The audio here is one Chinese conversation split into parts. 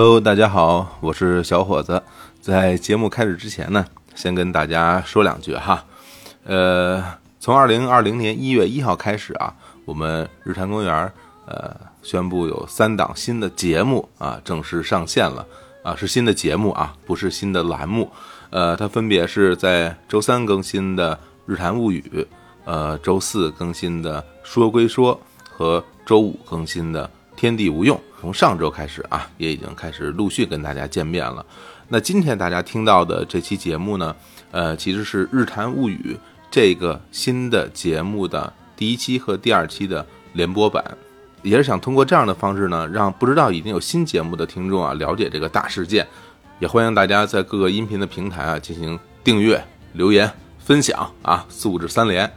Hello，大家好，我是小伙子。在节目开始之前呢，先跟大家说两句哈。呃，从二零二零年一月一号开始啊，我们日坛公园呃宣布有三档新的节目啊正式上线了啊，是新的节目啊，不是新的栏目。呃，它分别是在周三更新的《日坛物语》，呃，周四更新的《说归说》和周五更新的《天地无用》。从上周开始啊，也已经开始陆续跟大家见面了。那今天大家听到的这期节目呢，呃，其实是《日坛物语》这个新的节目的第一期和第二期的联播版，也是想通过这样的方式呢，让不知道已经有新节目的听众啊了解这个大事件。也欢迎大家在各个音频的平台啊进行订阅、留言、分享啊，素质三连。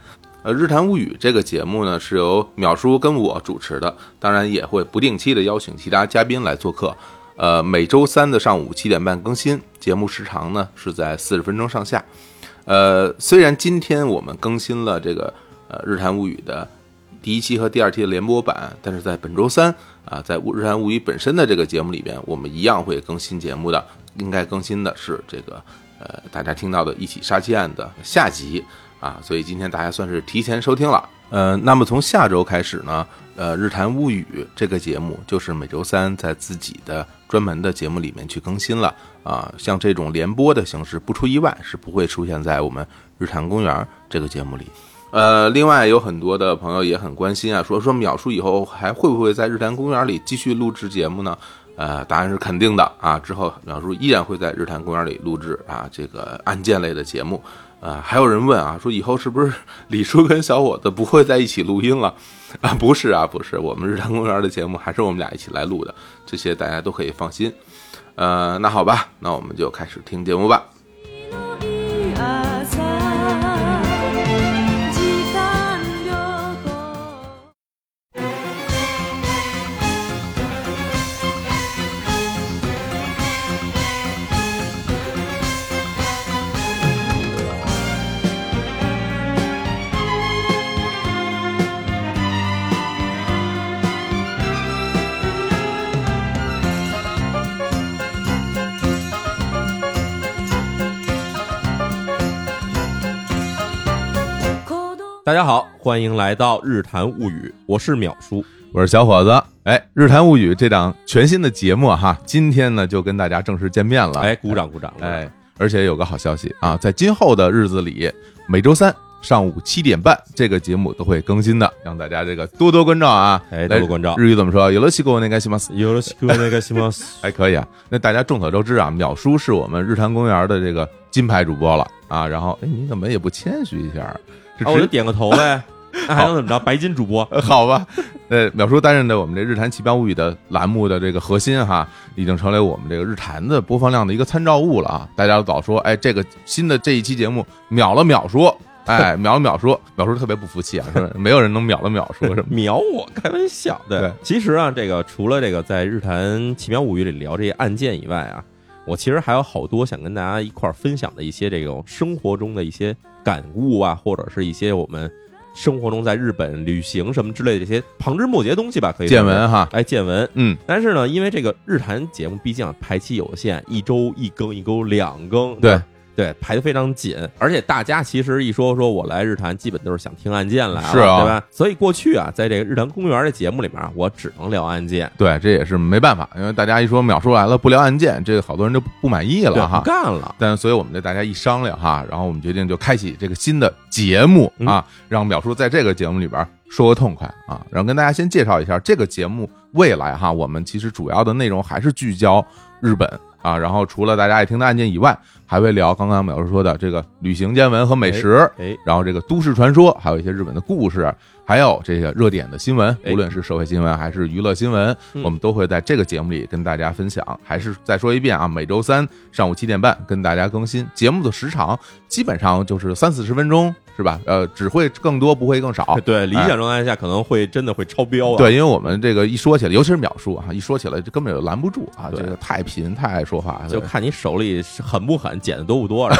呃，《日谈物语》这个节目呢是由淼叔跟我主持的，当然也会不定期的邀请其他嘉宾来做客。呃，每周三的上午七点半更新，节目时长呢是在四十分钟上下。呃，虽然今天我们更新了这个呃《日谈物语》的第一期和第二期的联播版，但是在本周三啊，在《日谈物语》本身的这个节目里边，我们一样会更新节目的。应该更新的是这个，呃，大家听到的一起杀妻案的下集啊，所以今天大家算是提前收听了。呃，那么从下周开始呢，呃，《日谈物语》这个节目就是每周三在自己的专门的节目里面去更新了啊。像这种联播的形式，不出意外是不会出现在我们《日坛公园》这个节目里。呃，另外有很多的朋友也很关心啊，说说淼叔以后还会不会在《日坛公园》里继续录制节目呢？呃，答案是肯定的啊！之后淼叔依然会在日坛公园里录制啊这个案件类的节目。啊，还有人问啊，说以后是不是李叔跟小伙子不会在一起录音了？啊，不是啊，不是，我们日坛公园的节目还是我们俩一起来录的，这些大家都可以放心。呃，那好吧，那我们就开始听节目吧。家好，欢迎来到《日谈物语》，我是淼叔，我是小伙子。哎，《日谈物语》这档全新的节目哈，今天呢就跟大家正式见面了。哎，鼓掌鼓掌！哎，而且有个好消息啊，在今后的日子里，每周三上午七点半，这个节目都会更新的，让大家这个多多关照啊！哎，多多关照。日语怎么说？有了西国那个西马斯，有了西国那个西马斯，还 可以啊。那大家众所周知啊，淼叔是我们日坛公园的这个金牌主播了啊。然后，哎，你怎么也不谦虚一下？我就点个头呗。那还能怎么着？白金主播，好吧。呃，淼叔担任的我们这《日坛奇妙物语》的栏目的这个核心哈，已经成为我们这个日坛的播放量的一个参照物了啊！大家都早说，哎，这个新的这一期节目秒了秒叔，哎，秒了秒叔，淼叔特别不服气啊，说没有人能秒了秒叔，是 秒我？开玩笑。对，其实啊，这个除了这个在《日坛奇妙物语》里聊这些案件以外啊，我其实还有好多想跟大家一块儿分享的一些这种生活中的一些感悟啊，或者是一些我们。生活中在日本旅行什么之类的这些旁枝末节东西吧，可以见闻哈，哎，见闻，嗯，但是呢，因为这个日坛节目毕竟排期有限，一周一更，一周两更，对。对，排的非常紧，而且大家其实一说说我来日坛，基本都是想听案件来，是啊，对吧？所以过去啊，在这个日坛公园的节目里面，我只能聊案件。对，这也是没办法，因为大家一说秒叔来了不聊案件，这个好多人就不满意了哈，不干了。但所以我们这大家一商量哈，然后我们决定就开启这个新的节目啊，让秒叔在这个节目里边说个痛快啊，然后跟大家先介绍一下这个节目未来哈，我们其实主要的内容还是聚焦日本。啊，然后除了大家爱听的案件以外，还会聊刚刚淼叔说的这个旅行见闻和美食，哎，然后这个都市传说，还有一些日本的故事，还有这个热点的新闻，无论是社会新闻还是娱乐新闻，我们都会在这个节目里跟大家分享。还是再说一遍啊，每周三上午七点半跟大家更新，节目的时长基本上就是三四十分钟。是吧？呃，只会更多，不会更少。对，理想状态下可能会真的会超标。对，因为我们这个一说起来，尤其是秒数啊，一说起来就根本就拦不住啊。这个太贫，太爱说话，就看你手里狠不狠，剪的多不多了。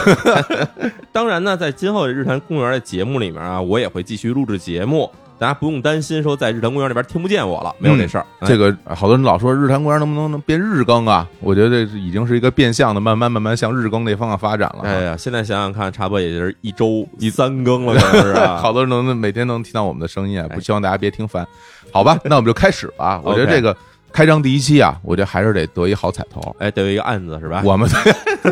当然呢，在今后的日坛公园的节目里面啊，我也会继续录制节目。大家不用担心说在日坛公园那边听不见我了，没有这事儿。这个好多人老说日坛公园能不能能变日更啊？我觉得这已经是一个变相的，慢慢慢慢向日更那方向发展了。哎呀，现在想想看，差不多也就是一周 一三更了，是不是 好多人能每天能听到我们的声音啊，不希望大家别听烦。好吧，那我们就开始吧。我觉得这个。开张第一期啊，我觉得还是得得一好彩头，哎，得有一个案子是吧？我们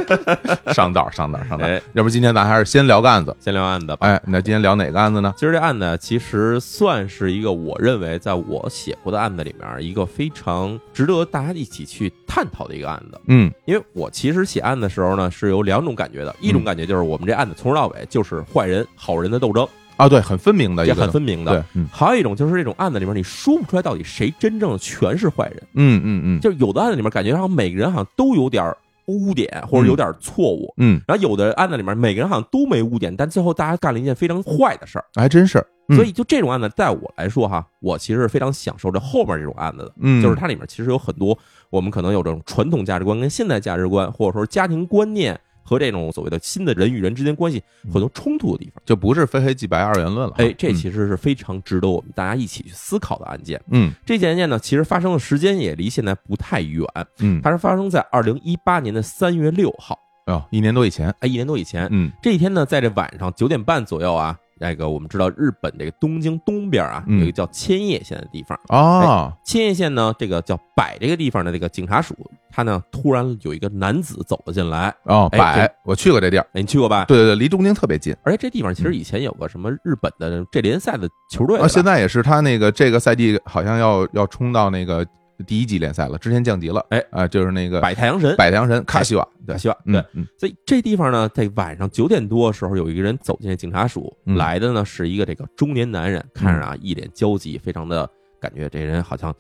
上道上道上道，哎要不今天咱还是先聊个案子，先聊案子吧。哎，那今天聊哪个案子呢？今儿这案子其实算是一个我认为在我写过的案子里面一个非常值得大家一起去探讨的一个案子。嗯，因为我其实写案的时候呢是有两种感觉的，一种感觉就是我们这案子从头到尾就是坏人好人的斗争。啊，对，很分明的，也很分明的。对，还有一种就是这种案子里面，你说不出来到底谁真正全是坏人。嗯嗯嗯，就有的案子里面感觉好像每个人好像都有点污点或者有点错误。嗯，然后有的案子里面每个人好像都没污点，但最后大家干了一件非常坏的事儿，还真是。所以就这种案子，在我来说哈，我其实是非常享受这后面这种案子的。嗯，就是它里面其实有很多我们可能有这种传统价值观跟现代价值观，或者说家庭观念。和这种所谓的新的人与人之间关系很多冲突的地方，就不是非黑即白二元论了。哎，这其实是非常值得我们大家一起去思考的案件。嗯，这件案件呢，其实发生的时间也离现在不太远。嗯，它是发生在二零一八年的三月六号。哦，一年多以前。哎，一年多以前。嗯，这一天呢，在这晚上九点半左右啊。那个我们知道，日本这个东京东边啊，有一个叫千叶县的地方啊。千叶县呢，这个叫柏这个地方的这个警察署，他呢突然有一个男子走了进来。哦，柏，我去过这地儿，你去过吧？对对对，离东京特别近。而且这地方其实以前有个什么日本的这联赛的球队啊，现在也是他那个这个赛季好像要要冲到那个。第一级联赛了，之前降级了，哎。啊，就是那个百太阳神，百太阳神卡西瓦，卡西瓦，对，所以这地方呢，在晚上九点多的时候，有一个人走进警察署，来的呢是一个这个中年男人，看着啊一脸焦急，非常的感觉这人好像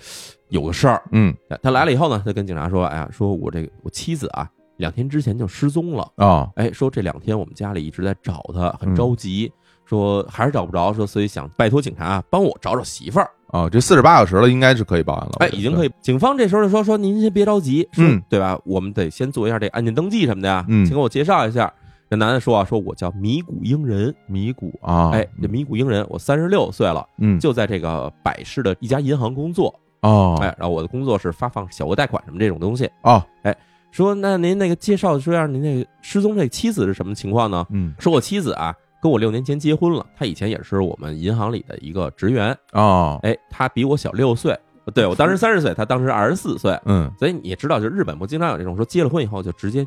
有个事儿，嗯，他来了以后呢，他跟警察说，哎呀，说我这个我妻子啊，两天之前就失踪了。啊，哎，说这两天我们家里一直在找他，很着急，说还是找不着，说所以想拜托警察帮我找找媳妇儿。哦，这四十八小时了，应该是可以报案了。哎，已经可以。警方这时候就说：“说您先别着急，嗯，对吧？我们得先做一下这案件登记什么的呀。嗯，请给我介绍一下。”这男的说：“啊，说我叫米谷英人，米谷啊，哎，这米谷英人，我三十六岁了，嗯，就在这个百市的一家银行工作。哦，哎，然后我的工作是发放小额贷款什么这种东西。哦，哎，说那您那个介绍说下您那个失踪这妻子是什么情况呢？嗯，说我妻子啊。”跟我六年前结婚了，他以前也是我们银行里的一个职员哦，哎，他比我小六岁，对我当时三十岁，他当时二十四岁，嗯，所以你也知道，就日本不经常有这种说结了婚以后就直接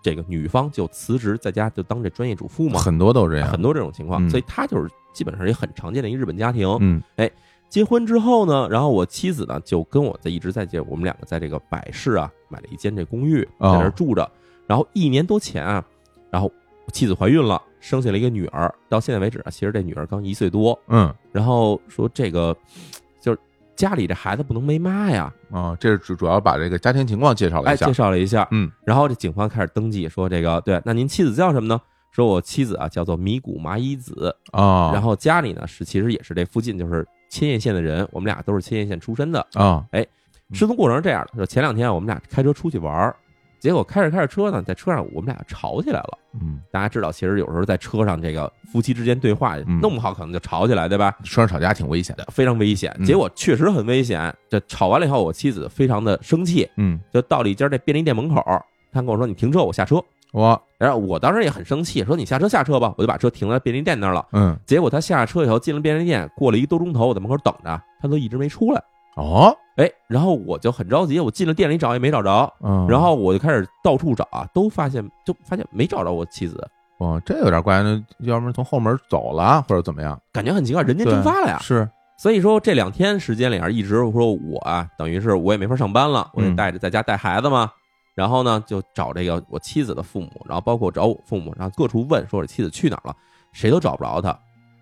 这个女方就辞职在家就当这专业主妇嘛，很多都是这样，很多这种情况，所以他就是基本上也很常见的一个日本家庭，嗯，哎，结婚之后呢，然后我妻子呢就跟我在一直在这，我们两个在这个百市啊买了一间这公寓在那住着，然后一年多前啊，然后妻子怀孕了。生下了一个女儿，到现在为止啊，其实这女儿刚一岁多。嗯，然后说这个就是家里这孩子不能没妈呀。啊，这是主主要把这个家庭情况介绍了一下，介绍了一下。嗯，然后这警方开始登记，说这个对，那您妻子叫什么呢？说我妻子啊叫做米谷麻衣子啊。然后家里呢是其实也是这附近就是千叶县的人，我们俩都是千叶县出身的啊。哎，失踪过程是这样的，就前两天我们俩开车出去玩。结果开着开着车呢，在车上我们俩吵起来了。嗯，大家知道，其实有时候在车上，这个夫妻之间对话弄不好，可能就吵起来，对吧？车上吵架挺危险的，非常危险。结果确实很危险。这吵完了以后，我妻子非常的生气。嗯，就到了一家这便利店门口，他跟我说：“你停车，我下车。”我，然后我当时也很生气，说：“你下车下车吧。”我就把车停在便利店那儿了。嗯，结果他下车以后进了便利店，过了一个多钟头，我在门口等着，他都一直没出来。哦。哎，然后我就很着急，我进了店里找也没找着，嗯，然后我就开始到处找啊，都发现就发现没找着我妻子。哦，这有点怪，那要不然从后门走了或者怎么样？感觉很奇怪，人间蒸发了呀。是，所以说这两天时间里啊，一直说我啊，等于是我也没法上班了，我得带着在家带孩子嘛。然后呢，就找这个我妻子的父母，然后包括找我父母，然后各处问，说我妻子去哪儿了，谁都找不着她。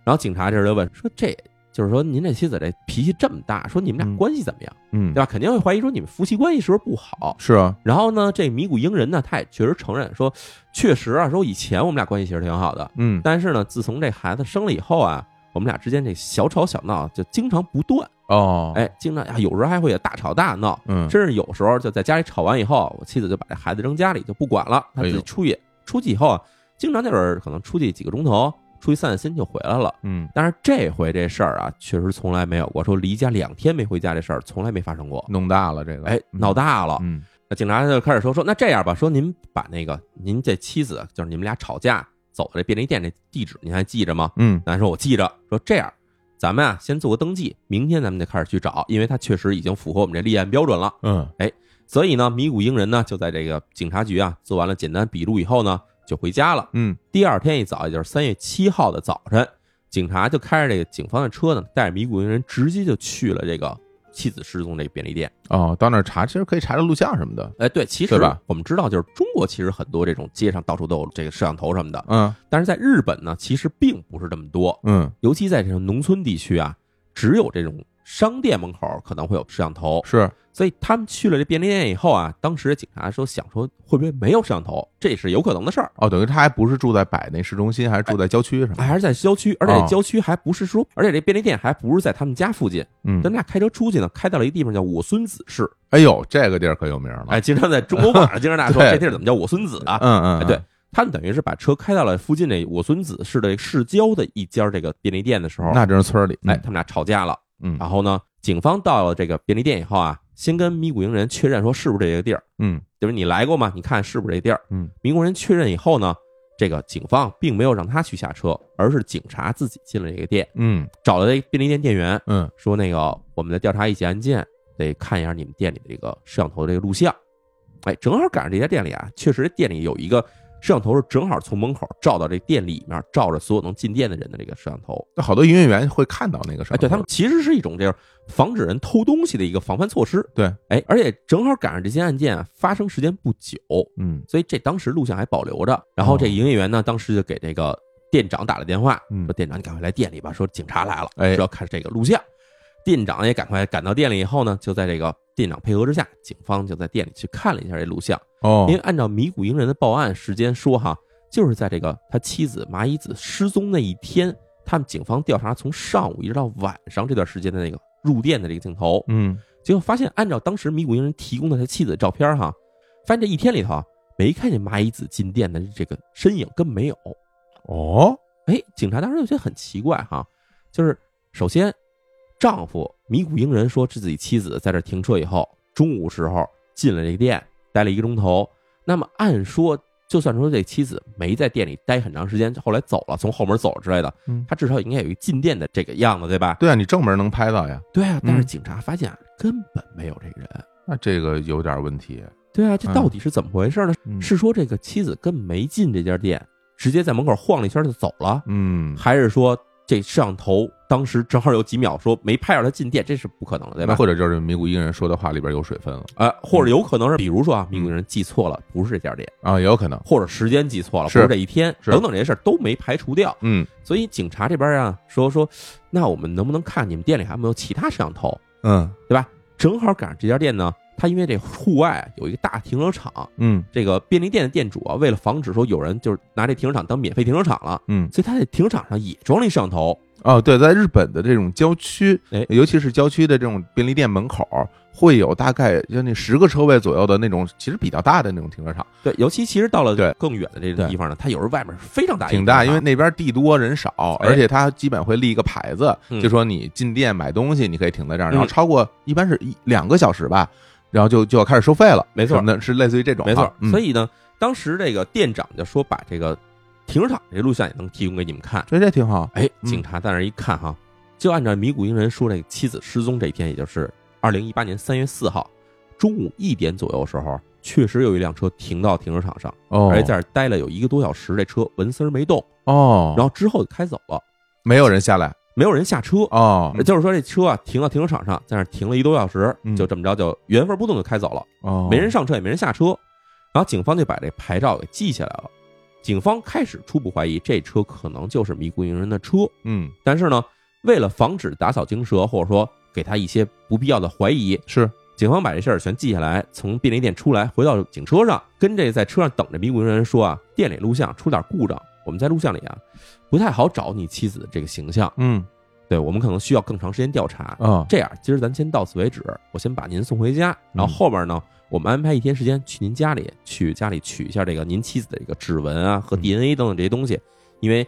然后警察这时就问说这。就是说，您这妻子这脾气这么大，说你们俩关系怎么样？嗯，对吧？肯定会怀疑说你们夫妻关系是不是不好？是啊。然后呢，这米谷英人呢，他也确实承认说，确实啊，说以前我们俩关系其实挺好的。嗯，但是呢，自从这孩子生了以后啊，我们俩之间这小吵小闹就经常不断。哦，哎，经常啊，有时候还会大吵大闹。嗯，甚至有时候就在家里吵完以后，我妻子就把这孩子扔家里就不管了，他自己出去。出去以后啊，经常就是可能出去几个钟头。出去散散心就回来了。嗯但是这回这事儿啊，确实从来没有过，说离家两天没回家这事儿从来没发生过。弄大了这个，哎，闹大了，嗯那警察就开始说说，那这样吧，说您把那个您这妻子，就是你们俩吵架走的这便利店这地址，您还记着吗？嗯男说我记着。说这样，咱们啊先做个登记，明天咱们就开始去找，因为他确实已经符合我们这立案标准了。嗯哎所以呢，米谷英人呢就在这个警察局啊做完了简单笔录以后呢，就回家了。嗯。第二天一早，也就是三月七号的早晨，警察就开着这个警方的车呢，带着迷谷英人直接就去了这个妻子失踪这个便利店。哦，到那儿查，其实可以查查录像什么的，哎，对，其实吧？我们知道，就是中国其实很多这种街上到处都有这个摄像头什么的，嗯。但是在日本呢，其实并不是这么多，嗯。尤其在这种农村地区啊，只有这种商店门口可能会有摄像头，是，所以他们去了这便利店以后啊，当时警察说想说会不会没有摄像头，这是有可能的事儿。哦，等于他还不是住在百内市中心，还是住在郊区是吧？还是在郊区，而且郊区还不是说，而且这便利店还不是在他们家附近，嗯咱，俩开车出去呢，开到了一个地方叫我孙子市。哎呦，这个地儿可有名了，哎，经常在中国网上经常大家说这地儿怎么叫我孙子啊？嗯嗯，哎，对，他们等于是把车开到了附近这我孙子市的市郊的一家这个便利店的时候，那真是村里，哎，他们俩吵架了。嗯然后呢，警方到了这个便利店以后啊，先跟咪谷营人确认说是不是这个地儿，嗯就是你来过吗？你看是不是这地儿？嗯民国人确认以后呢，这个警方并没有让他去下车，而是警察自己进了这个店，嗯找了这便利店店员，嗯说那个我们在调查一起案件，得看一下你们店里的这个摄像头的这个录像。哎，正好赶上这家店里啊，确实店里有一个摄像头是正好从门口照到这店里面，照着所有能进店的人的这个摄像头。那好多营业员会看到那个摄哎，像头，对他们其实是一种这样防止人偷东西的一个防范措施。对，哎，而且正好赶上这些案件啊发生时间不久，嗯所以这当时录像还保留着。然后这营业员呢，当时就给这个店长打了电话，嗯说店长你赶快来店里吧，说警察来了，哎说要看这个录像。店长也赶快赶到店里以后呢，就在这个店长配合之下，警方就在店里去看了一下这录像。哦。因为按照米谷英人的报案时间说，哈，就是在这个他妻子麻衣子失踪那一天，他们警方调查从上午一直到晚上这段时间的那个入店的这个镜头，嗯。结果发现按照当时米谷英人提供的他妻子的照片，哈，发现这一天里头啊没看见麻衣子进店的这个身影，根本没有。哦？哎，警察当时就觉得很奇怪哈，就是首先，丈夫米谷英人说自己妻子在这停车以后，中午时候进了这个店，待了一个钟头。那么按说，就算说这妻子没在店里待很长时间，后来走了，从后门走了之类的，嗯他至少应该有一进店的这个样子，对吧？对啊，你正门能拍到呀，对啊，但是嗯警察发现啊，根本没有这个人。那这个有点问题，对啊，这到底是怎么回事呢？嗯是说这个妻子根本没进这家店，直接在门口晃了一圈就走了？嗯，还是说这摄像头当时正好有几秒说没拍着他进店，这是不可能的，对吧？或者就是米谷一个人说的话里边有水分了啊，或者有可能是，比如说啊，民国人记错了，不是这家店，啊，也有可能，或者时间记错了，是不是这一天，等等这些事儿都没排除掉。嗯所以警察这边啊说说，那我们能不能看你们店里还有没有其他摄像头，嗯对吧？正好赶上这家店呢，他因为这户外啊有一个大停车场，嗯这个便利店的店主啊，为了防止说有人就是拿这停车场当免费停车场了，嗯，所以他在停车场上也装了一摄像头。哦，对，在日本的这种郊区哎，尤其是郊区的这种便利店门口，会有大概将近十个车位左右的那种，其实比较大的那种停车场，对，尤其其实到了对更远的这个对地方呢，它有时候外面是非常大一个挺大，停车场因为那边地多人少，哎而且它基本会立一个牌子，嗯就说你进店买东西，你可以停在这儿，嗯然后超过一般是一两个小时吧，然后就就要开始收费了，没错什么的，是类似于这种哈，没错。嗯所以呢，当时这个店长就说把这个停车场这录像也能提供给你们看。这这挺好，哎，嗯。警察在那儿一看哈，就按照米谷英人说，这个妻子失踪这一天，也就是二零一八年三月四号中午一点左右的时候，确实有一辆车停到停车场上，哦，而且在那儿待了有一个多小时，这车纹丝儿没动，哦，然后之后就开走了，没有人下来，没有人下车。哦。就是说，这车啊停到停车场上，在那儿停了一个多小时嗯，就这么着就原封不动就开走了。哦，没人上车，也没人下车，然后警方就把这牌照给记下来了。警方开始初步怀疑这车可能就是迷谷营人的车，嗯，但是呢，为了防止打草惊蛇，或者说给他一些不必要的怀疑，是，警方把这事儿全记下来，从便利店出来，回到警车上，跟这在车上等着迷谷营人说啊，店里录像出点故障，我们在录像里啊不太好找你妻子的这个形象，嗯对我们可能需要更长时间调查。啊，这样，今儿咱先到此为止，我先把您送回家，然后后边呢，我们安排一天时间去您家里，去家里取一下这个您妻子的一个指纹啊和嗯 DNA 等等这些东西，因为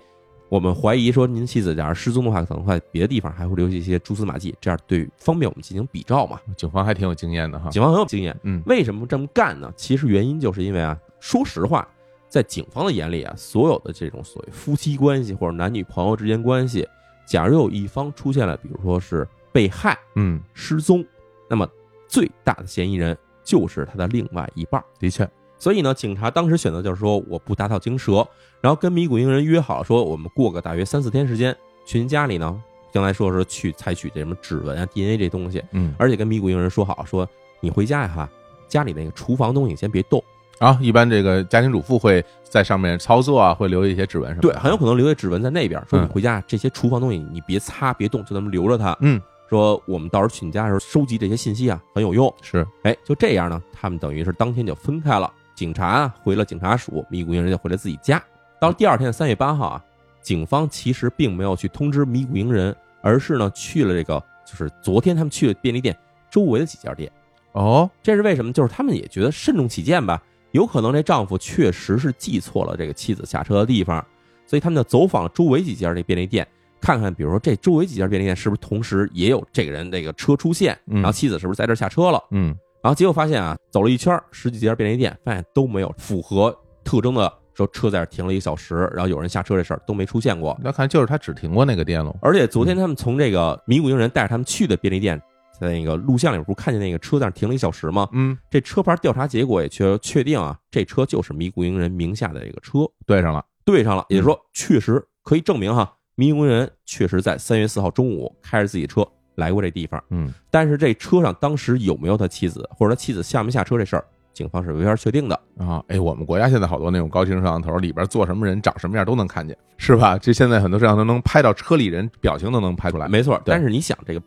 我们怀疑说您妻子假如失踪的话，可能在别的地方还会留下一些蛛丝马迹，这样对方便我们进行比照嘛。警方还挺有经验的哈。警方很有经验，嗯为什么这么干呢？其实原因就是因为啊，说实话，在警方的眼里啊，所有的这种所谓夫妻关系或者男女朋友之间关系，假如有一方出现了，比如说是被害、嗯，失踪，那么最大的嫌疑人就是他的另外一半。的确，所以呢，警察当时选择就是说，我不打草惊蛇，然后跟迷谷英人约好了，说我们过个大约三四天时间，去您家里呢，将来说是去采取这什么指纹啊、DNA 这东西，嗯。而且跟迷谷英人说好，说你回家呀哈，家里那个厨房东西先别动，啊，一般这个家庭主妇会在上面操作啊，会留一些指纹什么的。对，很有可能留下指纹在那边，说你嗯回家这些厨房东西你别擦别动，就那么留着它。嗯，说我们到时候去你家的时候收集这些信息啊很有用。是，哎，就这样呢，他们等于是当天就分开了。警察啊回了警察署，迷谷营人就回了自己家。到了第二天的三月八号啊，警方其实并没有去通知迷谷营人，而是呢去了这个就是昨天他们去的便利店周围的几家店。哦，这是为什么？就是他们也觉得慎重起见吧，有可能这丈夫确实是记错了这个妻子下车的地方，所以他们就走访周围几家这便利店，看看比如说这周围几家便利店是不是同时也有这个人这个车出现，嗯然后妻子是不是在这下车了？嗯然后结果发现啊，走了一圈十几家便利店，发现都没有符合特征的，说车在这停了一个小时，然后有人下车这事儿都没出现过。那看就是他只停过那个店了。而且昨天他们从这个迷谷营人带着他们去的便利店，在那个录像里不是看见那个车在那停了一小时吗？嗯，这车牌调查结果也确确定啊，这车就是迷谷营人名下的这个车，对上了。对上了，也就是说，确实可以证明哈，迷谷营人确实在三月四号中午开着自己车来过这地方。嗯但是这车上当时有没有他妻子，或者他妻子下没下车这事儿，警方是没法确定的。啊，哎，我们国家现在好多那种高清摄像头里边坐什么人、长什么样都能看见，是吧？这现在很多摄像头能拍到车里人表情都能拍出来。没错，但是你想这个。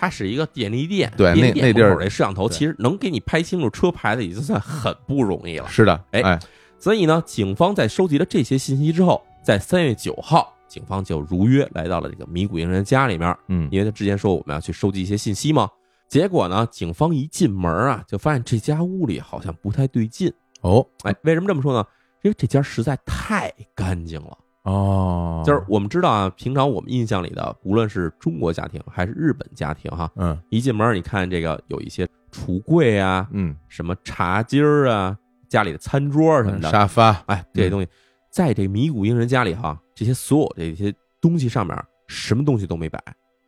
它是一个便利店，对那那地儿这摄像头其实能给你拍清楚车牌的，已经算很不容易了。是的，哎哎，所以呢，警方在收集了这些信息之后，在三月九号，警方就如约来到了这个迷谷英人家里面，嗯因为他之前说我们要去收集一些信息嘛。结果呢，警方一进门啊，就发现这家屋里好像不太对劲。哦哎，为什么这么说呢？因为这家实在太干净了。哦，就是我们知道啊，平常我们印象里的，无论是中国家庭还是日本家庭，哈，嗯一进门你看这个有一些橱柜啊，嗯，什么茶几儿啊，家里的餐桌什么的，沙发，哎，这些东西，在这个迷谷英人家里哈，这些所有这些东西上面，什么东西都没摆，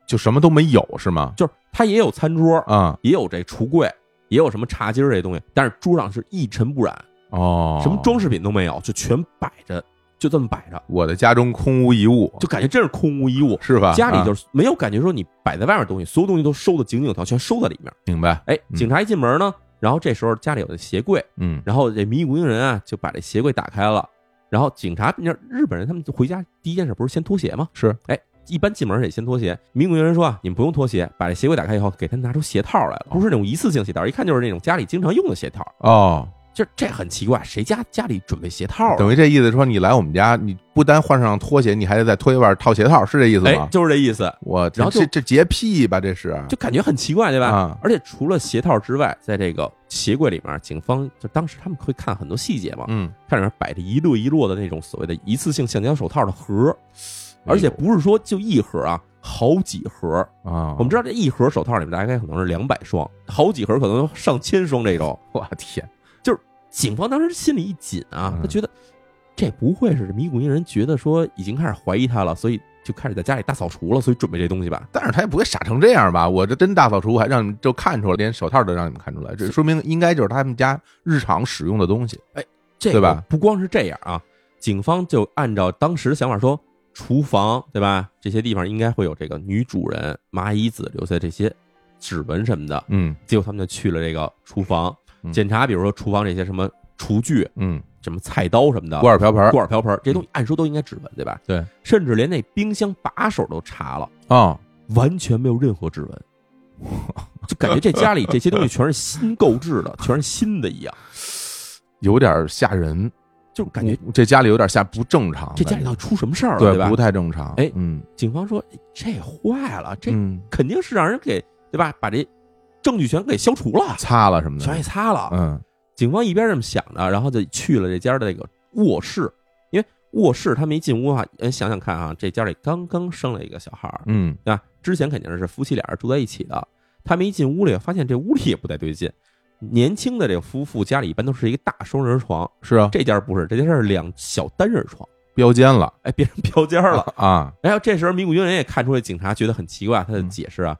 就什么都没有是吗？就是他也有餐桌，啊也有这橱柜，也有什么茶几儿这些东西，但是桌上是一尘不染，哦，什么装饰品都没有，就全摆着，就这么摆着，我的家中空无一物，就感觉真是空无一物。是吧？家里啊就是没有感觉说你摆在外面的东西，所有东西都收的井井有条，全收在里面。明白，哎，嗯警察一进门呢，然后这时候家里有的鞋柜，嗯然后这迷谷营人啊就把这鞋柜打开了，然后警察，你知道日本人他们回家第一件事不是先脱鞋吗？是，哎，一般进门得先脱鞋。迷谷营人说啊，你们不用脱鞋，把这鞋柜打开以后，给他拿出鞋套来了，不是那种一次性鞋套，一看就是那种家里经常用的鞋套。哦，就这很奇怪，谁家家里准备鞋套啊？等于这意思说你来我们家，你不单换上拖鞋，你还得在拖鞋外套鞋套，是这意思哎吗，？就是这意思，我然后这这洁癖吧，这是就感觉很奇怪，对吧？啊而且除了鞋套之外，在这个鞋柜里面，警方就当时他们会看很多细节嘛，嗯，看里面摆着一摞一摞的那种所谓的一次性橡胶手套的盒，而且不是说就一盒啊，好几盒。啊，我们知道这一盒手套里面大概可能是两百双，好几盒可能上千双这种。我天，警方当时心里一紧啊，嗯他觉得这不会是迷谷营人觉得说已经开始怀疑他了，所以就开始在家里大扫除了，所以准备这东西吧？但是他也不会傻成这样吧？我这真大扫除，还让你们就看出来，连手套都让你们看出来，这说明应该就是他们家日常使用的东西。这对吧不光是这样啊，警方就按照当时的想法说，厨房对吧？这些地方应该会有这个女主人麻衣子留下这些指纹什么的。嗯结果他们就去了这个厨房嗯检查，比如说厨房这些什么厨具、嗯，什么菜刀什么的，锅碗瓢盆，锅碗瓢盆这些东西，按说都应该指纹对吧？对，甚至连那冰箱把手都查了，啊，完全没有任何指纹，就感觉这家里这些东西全是新购置的，全是新的一样，有点吓人，就感觉这家里有点吓不正常，这家里头出什么事儿了，对吧？不？太正常。哎嗯，警方说哎这坏了，这嗯。肯定是让人给对吧？把这证据全给消除了，擦了什么的，全给擦了。嗯。警方一边这么想着，然后就去了这家的这个卧室，因为卧室他们一进屋啊，呃，想想看啊，这家里刚刚生了一个小孩儿，嗯。对吧？之前肯定是夫妻俩人住在一起的，他们一进屋里，发现这屋里也不太对劲。年轻的这个夫妇家里一般都是一个大双人床，是啊，这家不是，这家是两小单人床，标间了。哎，变成标间了。啊，然后这时候米谷军人也看出来，警察觉得很奇怪，他就嗯解释啊，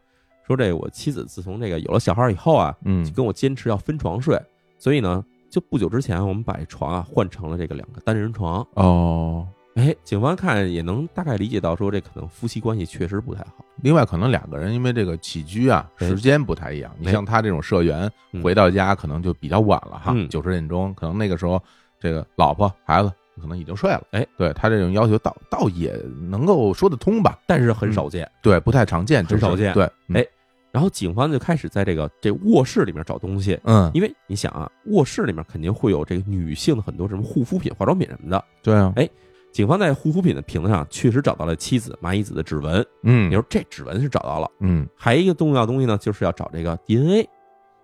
说这我妻子自从这个有了小孩以后啊，嗯就跟我坚持要分床睡，所以呢，就不久之前我们把这床啊换成了这个两个单人床。哦。哎，警方看也能大概理解到，说这可能夫妻关系确实不太好。另外，可能两个人因为这个起居啊哎时间不太一样，你哎像他这种社员嗯回到家可能就比较晚了哈嗯，九十点钟，可能那个时候这个老婆孩子可能已经睡了。哎，对他这种要求倒倒也能够说得通吧？但是很少见。对，不太常见，很少见对，嗯哎然后警方就开始在这个这卧室里面找东西，嗯，因为你想啊，卧室里面肯定会有这个女性的很多什么护肤品、化妆品什么的。对啊，哎警方在护肤品的瓶子上确实找到了妻子麻衣子的指纹，嗯你说这指纹是找到了。嗯还有一个重要东西呢，就是要找这个 DNA。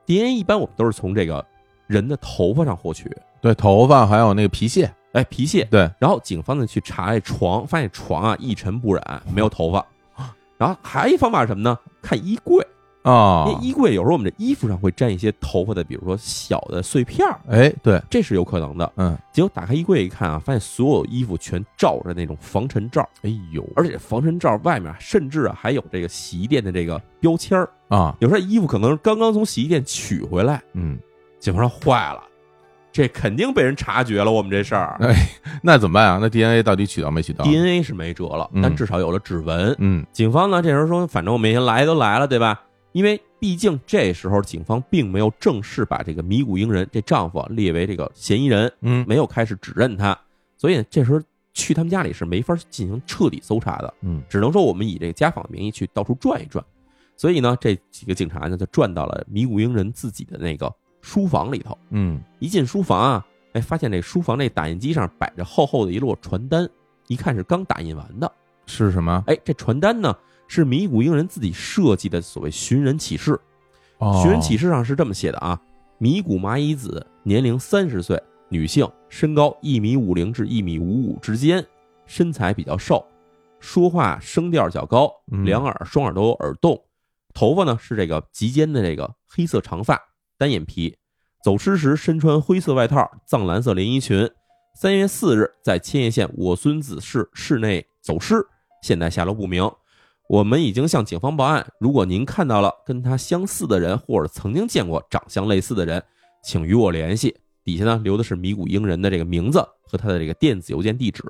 DNA 一般我们都是从这个人的头发上获取，对，头发还有那个皮屑，哎，皮屑。对，然后警方呢去查这床，发现床啊一尘不染，没有头发。然后还有一方法是什么呢？看衣柜啊，因啊为，衣柜有时候我们这衣服上会沾一些头发的，比如说小的碎片儿，哎，对，这是有可能的。嗯，结果打开衣柜一看啊，发现所有衣服全罩着那种防尘罩，哎呦，而且防尘罩外面甚至啊还有这个洗衣店的这个标签儿。啊，有时候衣服可能是刚刚从洗衣店取回来，嗯，警方说坏了，这肯定被人察觉了，我们这事儿。哎，那怎么办啊？那 DNA 到底取到没取到 DNA 是没辙了，嗯但至少有了指纹。嗯警方呢这时候说，反正我们先来都来了，对吧？因为毕竟这时候警方并没有正式把这个米谷英人这丈夫啊列为这个嫌疑人，嗯没有开始指认他，所以这时候去他们家里是没法进行彻底搜查的，嗯只能说我们以这个家访的名义去到处转一转。所以呢，这几个警察呢就转到了米谷英人自己的那个书房里头。嗯一进书房啊，哎，发现这书房这打印机上摆着厚厚的一摞传单，一看是刚打印完的。是什么？哎，这传单呢是米谷英人自己设计的所谓寻人启事。哦寻人启事上是这么写的啊：米谷麻衣子，年龄三十岁，女性，身高一米五零至一米五五之间，身材比较瘦，说话声调较高，嗯两耳双耳都有耳洞，头发呢是这个及肩的这个黑色长发，单眼皮，走失时身穿灰色外套，藏蓝色连衣裙。三月四日在千叶县我孙子市市内走失，现在下落不明。我们已经向警方报案，如果您看到了跟他相似的人，或者曾经见过长相类似的人，请与我联系。底下呢留的是米谷英人的这个名字和他的这个电子邮件地址。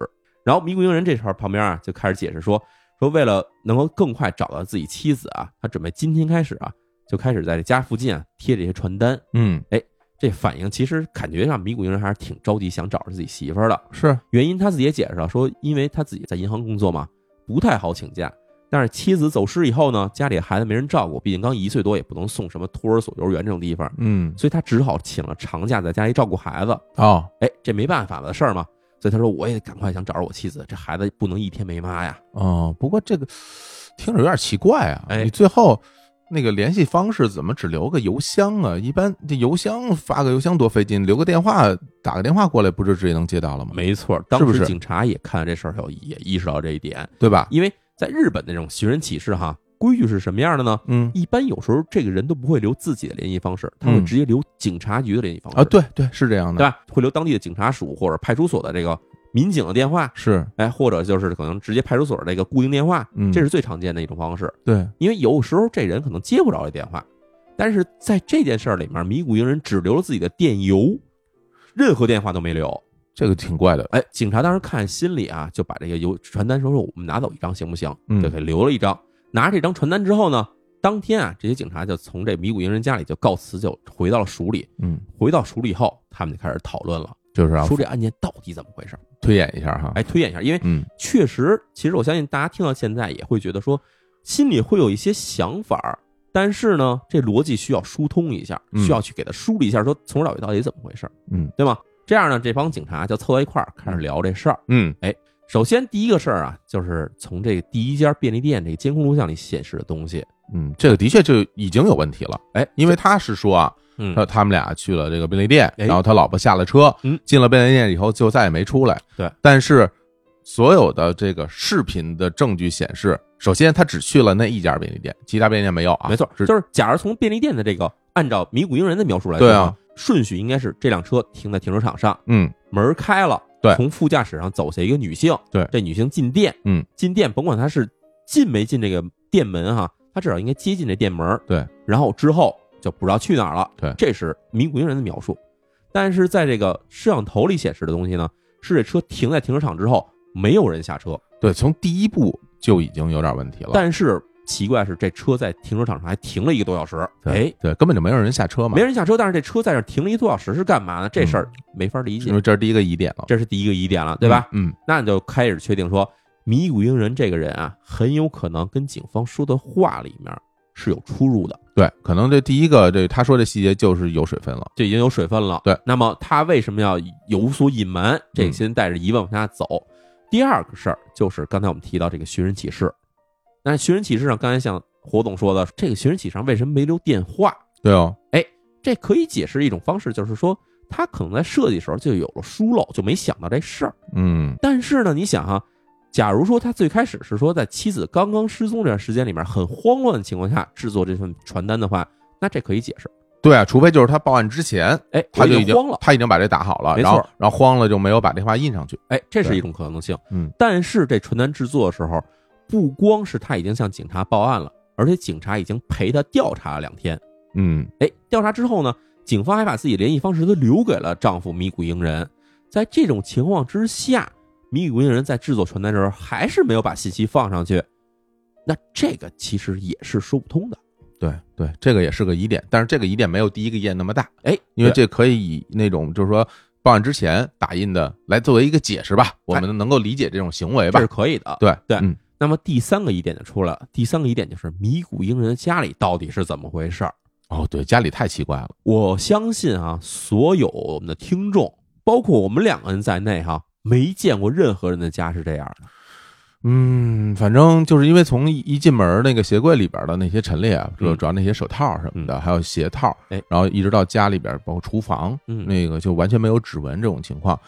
然后米谷英人这时候旁边啊就开始解释说，说为了能够更快找到自己妻子啊，他准备今天开始啊就开始在这家附近啊贴这些传单。嗯哎这反应其实感觉上米谷英人还是挺着急想找着自己媳妇儿的。是原因他自己也解释了，说因为他自己在银行工作嘛，不太好请假。但是妻子走失以后呢，家里孩子没人照顾，毕竟刚一岁多，也不能送什么托儿所、幼儿园这种地方，嗯所以他只好请了长假，在家里照顾孩子。哦哎，这没办法的事儿嘛，所以他说我也赶快想找着我妻子，这孩子不能一天没妈呀。哦，不过这个听着有点奇怪啊，哎你最后。那个联系方式怎么只留个邮箱啊？一般这邮箱发个邮箱多费劲，留个电话打个电话过来，不就直接能接到了吗？没错，当时警察也看了这事儿后，也意识到这一点，对吧？因为在日本那种寻人启事哈，规矩是什么样的呢？嗯一般有时候这个人都不会留自己的联系方式，他会嗯直接留警察局的联系方式啊，对对是这样的，对吧？会留当地的警察署或者派出所的这个民警的电话，是哎，或者就是可能直接派出所的这个固定电话，嗯这是最常见的一种方式。对，因为有时候这人可能接不着这电话，但是在这件事儿里面，米谷英人只留了自己的电邮，任何电话都没留。这个挺怪的，哎，警察当时看心里啊，就把这个邮传单说说我们拿走一张行不行？嗯就给留了一张。拿着这张传单之后呢，当天啊，这些警察就从这米谷英人家里就告辞，就回到了署里。嗯，回到署里以后，他们就开始讨论了，就是要说这案件到底怎么回事儿？推演一下哈，哎，推演一下，因为嗯确实，其实我相信大家听到现在也会觉得说，心里会有一些想法儿，但是呢，这逻辑需要疏通一下，嗯需要去给他梳理一下，说从头到尾到底怎么回事儿，嗯对吗？这样呢，这帮警察就凑到一块儿开始聊这事儿。嗯首先第一个事儿啊，就是从这个第一家便利店这个监控录像里显示的东西，嗯，这个的确就已经有问题了，哎，因为他是说啊，嗯。他他们俩去了这个便利店，哎。然后他老婆下了车，嗯。进了便利店以后就再也没出来。对，但是所有的这个视频的证据显示，首先他只去了那一家便利店，其他便利店没有啊。没错，就是假如从便利店的这个按照迷谷英人的描述来说，对啊，顺序应该是这辆车停在停车场上，嗯，门开了，对，从副驾驶上走下一个女性，对，这女性进店，嗯，进店，甭管她是进没进这个店门哈，她至少应该接近这店门，对，然后之后就不知道去哪儿了，对，这是迷谷英人的描述。但是在这个摄像头里显示的东西呢，是这车停在停车场之后，没有人下车。对，从第一步就已经有点问题了。但是奇怪是，这车在停车场上还停了一个多小时。哎，对，根本就没有人下车嘛，没人下车。但是这车在这停了一个多小时是干嘛呢？这事儿没法理解。因为这是第一个疑点了，这是第一个疑点了，对吧？嗯，那你就开始确定说，迷谷英人这个人啊，很有可能跟警方说的话里面是有出入的。对，可能这第一个这他说这细节就是有水分了，就已经有水分了。对，那么他为什么要有所隐瞒？这先带着疑问往下走。第二个事儿就是刚才我们提到这个寻人启事，那寻人启事上刚才像火总说的，这个寻人启事上为什么没留电话？对哦，哎，这可以解释一种方式，就是说他可能在设计时候就有了疏漏，就没想到这事儿。嗯，但是呢，你想哈。假如说他最开始是说在妻子刚刚失踪这段时间里面很慌乱的情况下制作这份传单的话，那这可以解释。对啊，除非就是他报案之前，哎，他就已经慌了，他已经把这打好了，然后然后慌了就没有把这话印上去。哎，这是一种可能性。嗯，但是这传单制作的时候，不光是他已经向警察报案了，而且警察已经陪他调查了两天。嗯，哎，调查之后呢，警方还把自己联系方式都留给了丈夫米谷英人。在这种情况之下。迷谷英人在制作传单的时候，还是没有把信息放上去，那这个其实也是说不通的。对对，这个也是个疑点，但是这个疑点没有第一个疑点那么大。哎，因为这可以以那种就是说报案之前打印的来作为一个解释吧，我们能够理解这种行为吧，这是可以的。对对，嗯。那么第三个疑点就出来了，第三个疑点就是迷谷英人家里到底是怎么回事儿？哦，对，家里太奇怪了。我相信啊，所有我们的听众，包括我们两个人在内，哈。没见过任何人的家是这样的，嗯，反正就是因为从一进门那个鞋柜里边的那些陈列啊，主主要那些手套什么的，还有鞋套，哎，然后一直到家里边，包括厨房，嗯，那个就完全没有指纹这种情况。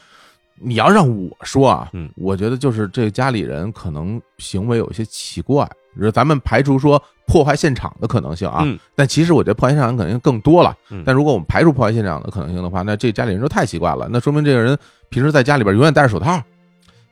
你要让我说啊，嗯，我觉得就是这家里人可能行为有些奇怪，就是咱们排除说破坏现场的可能性啊，但其实我觉得破坏现场可能性更多了。但如果我们排除破坏现场的可能性的话，那这家里人就太奇怪了，那说明这个人。平时在家里边永远戴着手套，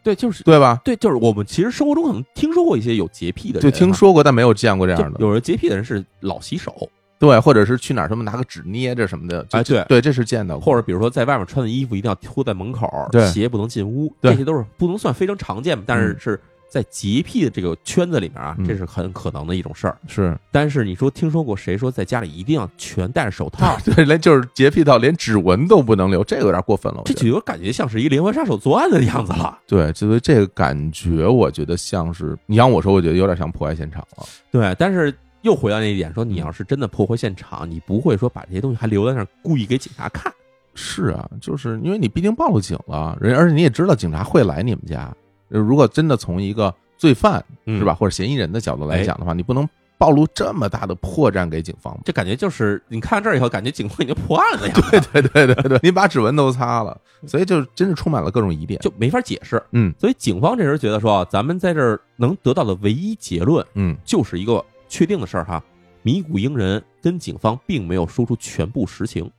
对，就是对吧？对，就是我们其实生活中可能听说过一些有洁癖的人，就听说过，但没有见过这样的。有人洁癖的人是老洗手，对，或者是去哪儿什么拿个纸捏着什么的，哎，对对，这是见的。或者比如说在外面穿的衣服一定要脱在门口，对，鞋不能进屋，这些都是不能算非常常见，但是是。在洁癖的这个圈子里面啊，这是很可能的一种事儿。是，但是你说听说过谁说在家里一定要全戴着手套？对，连就是洁癖到连指纹都不能留，这个有点过分了。这就有感觉像是一连环杀手作案的样子了。对，就是这个感觉，我觉得像是你让我说，我觉得有点像破坏现场了。对，但是又回到那一点，说你要是真的破坏现场，你不会说把这些东西还留在那儿，故意给警察看。是啊，就是因为你毕竟报了警了，人而且你也知道警察会来你们家。如果真的从一个罪犯是吧，或者嫌疑人的角度来讲的话，你不能暴露这么大的破绽给警方。这感觉就是你看这儿以后，感觉警方已经破案了呀。对对对对对，你把指纹都擦了，所以就真是充满了各种疑点，就没法解释。嗯，所以警方这时候觉得说，咱们在这儿能得到的唯一结论，嗯，就是一个确定的事儿哈，迷谷英人跟警方并没有说出全部实情。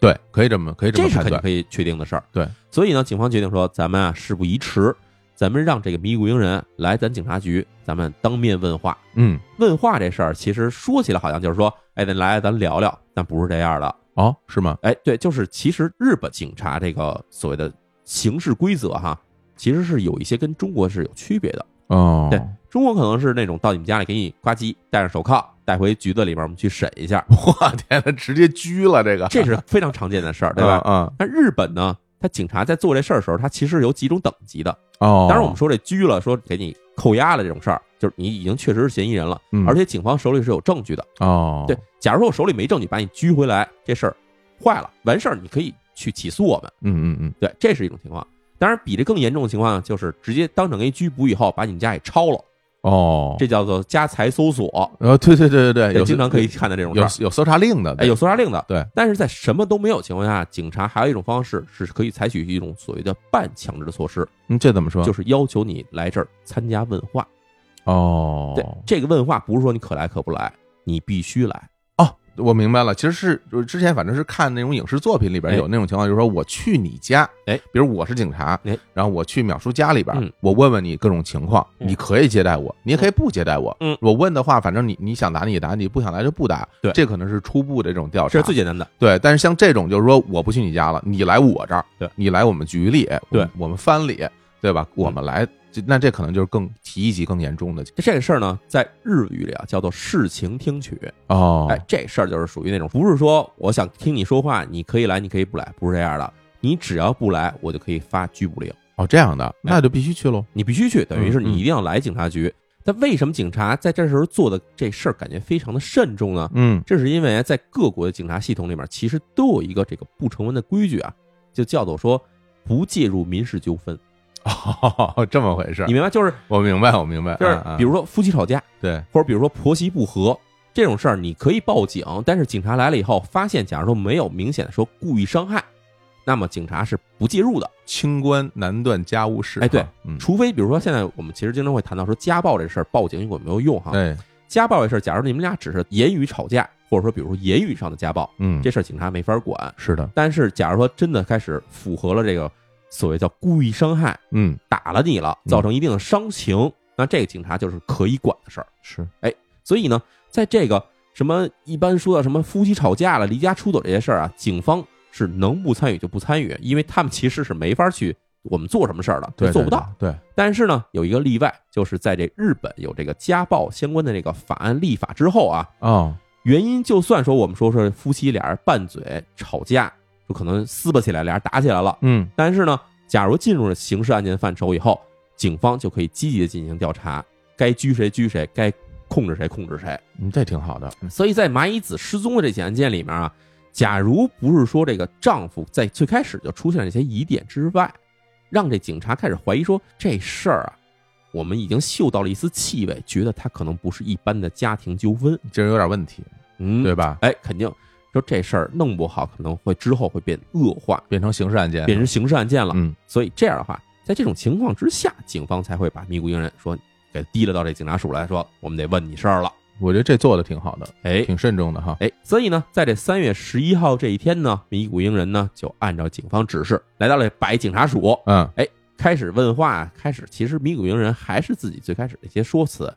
对，可以这么可以这么判断，可以确定的事儿。对，所以呢，警方决定说，咱们啊事不宜迟。咱们让这个迷谷英人来咱警察局，咱们当面问话。嗯，问话这事儿其实说起来好像就是说，哎，咱来咱聊聊，但不是这样的哦，是吗？哎，对，就是其实日本警察这个所谓的行事规则哈，其实是有一些跟中国是有区别的哦。对中国可能是那种到你们家里给你呱唧戴上手铐带回局子里边我们去审一下。我 天呐，直接拘了这个，这是非常常见的事儿，对吧？嗯。但日本呢？他警察在做这事儿的时候，他其实有几种等级的哦。当然，我们说这拘了，说给你扣押了这种事儿，就是你已经确实是嫌疑人了，而且警方手里是有证据的哦。对，假如说我手里没证据，把你拘回来，这事儿坏了，完事儿你可以去起诉我们。嗯嗯嗯，对，这是一种情况。当然，比这更严重的情况就是直接当场给你拘捕以后，把你们家给抄了。哦，这叫做家财搜索。呃，对对对对对，有经常可以看到这种事有有搜查令的，哎，有搜查令的。对，但是在什么都没有情况下，警察还有一种方式是可以采取一种所谓的半强制的措施。嗯，这怎么说？就是要求你来这儿参加问话。哦，对，这个问话不是说你可来可不来，你必须来。我明白了，其实是就是之前反正是看那种影视作品里边有那种情况，就是说我去你家，哎，比如我是警察，哎，然后我去淼叔家里边，嗯我问问你各种情况，嗯你可以接待我，你也可以不接待我，嗯我问的话，反正你你想答你答，你不想答就不答，对这可能是初步的这种调查，这是最简单的。对，但是像这种就是说我不去你家了，你来我这儿，对你来我们局里，对我们我们番里，对吧？我们来，这那这可能就是更提一级更严重的这个事儿呢，在日语里啊叫做事情听取。哦，哎，这事儿就是属于那种，不是说我想听你说话，你可以来，你可以不来，不是这样的。你只要不来，我就可以发拘捕令。哦这样的，那就必须去喽。你必须去，等于是嗯你一定要来警察局。但为什么警察在这时候做的这事儿感觉非常的慎重呢？嗯这是因为在各国的警察系统里面，其实都有一个这个不成文的规矩啊，就叫做说不介入民事纠纷。哦，这么回事你，明白？就是我明白，我明白，就是嗯，比如说夫妻吵架，对，或者比如说婆媳不和这种事儿，你可以报警，但是警察来了以后，发现假如说没有明显的说故意伤害，那么警察是不介入的。清官难断家务事。哎对，嗯，除非比如说现在我们其实经常会谈到说家暴这事儿，报警有没有用哈？哎，家暴这事儿，假如你们俩只是言语吵架，或者说比如说言语上的家暴，嗯，这事儿警察没法管。是的，但是假如说真的开始符合了这个所谓叫故意伤害，嗯，打了你了，嗯造成一定的伤情，那这个警察就是可以管的事儿。是，所以呢，在这个什么一般说到什么夫妻吵架了、离家出走这些事儿啊，警方是能不参与就不参与，因为他们其实是没法去我们做什么事儿的，对，做不到。对，对，但是呢，有一个例外，就是在这日本有这个家暴相关的这个法案立法之后啊，哦，原因就算说我们说是夫妻俩人拌嘴吵架，就可能撕巴起来，俩人打起来了，嗯，但是呢，假如进入了刑事案件范畴以后，警方就可以积极的进行调查，该拘谁拘谁，该控制谁控制谁。嗯这挺好的，所以在麻衣子失踪的这起案件里面啊，假如不是说这个丈夫在最开始就出现了一些疑点之外，让这警察开始怀疑说这事儿啊，我们已经嗅到了一丝气味，觉得他可能不是一般的家庭纠纷，这人有点问题，嗯，对吧？哎，肯定说这事儿弄不好，可能会之后会变恶化，变成刑事案件，变成刑事案件了。嗯，所以这样的话，在这种情况之下，警方才会把迷谷英人说给提了到这警察署来说，我们得问你事儿了。我觉得这做的挺好的，哎，挺慎重的哈。哎，所以呢，在这三月十一号这一天呢，米谷英人呢就按照警方指示来到了白警察署，嗯，哎开始问话。开始，其实米谷英人还是自己最开始的一些说辞。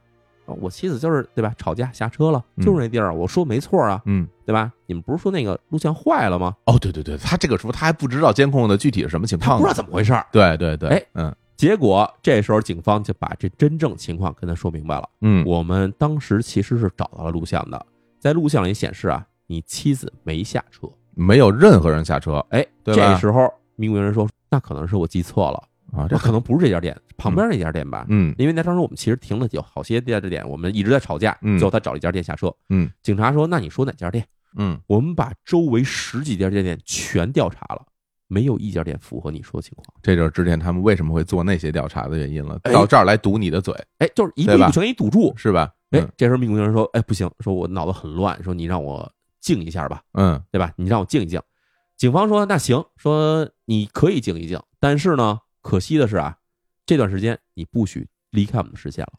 啊我妻子就是对吧？吵架下车了，嗯就是那地儿，我说没错啊，嗯，对吧？你们不是说那个录像坏了吗？哦，对对对，他这个时候他还不知道监控的具体是什么情况，他不知道怎么回事儿。对对对，哎嗯结果这时候警方就把这真正情况跟他说明白了。嗯，我们当时其实是找到了录像的，在录像里显示啊，你妻子没下车。没有任何人下车哎，这时候迷谷营人说，那可能是我记错了，啊，这这可能不是这家店，旁边那家店吧。嗯因为那当时我们其实停了有好些店的店，我们一直在吵架，嗯最后他找了一家店下车。嗯警察说：“那你说哪家店？”嗯，我们把周围十几家店全调查了，没有一家店符合你说的情况。这就是之前他们为什么会做那些调查的原因了，哎到这儿来堵你的嘴，哎，就是一步对吧一步全给你堵住。是吧？哎嗯，这时候命工人说：“哎，不行，说我脑子很乱，说你让我静一下吧，嗯对吧？你让我静一静。”警方说：“那行，说你可以静一静，但是呢，可惜的是啊，这段时间你不许离开我们的视线了。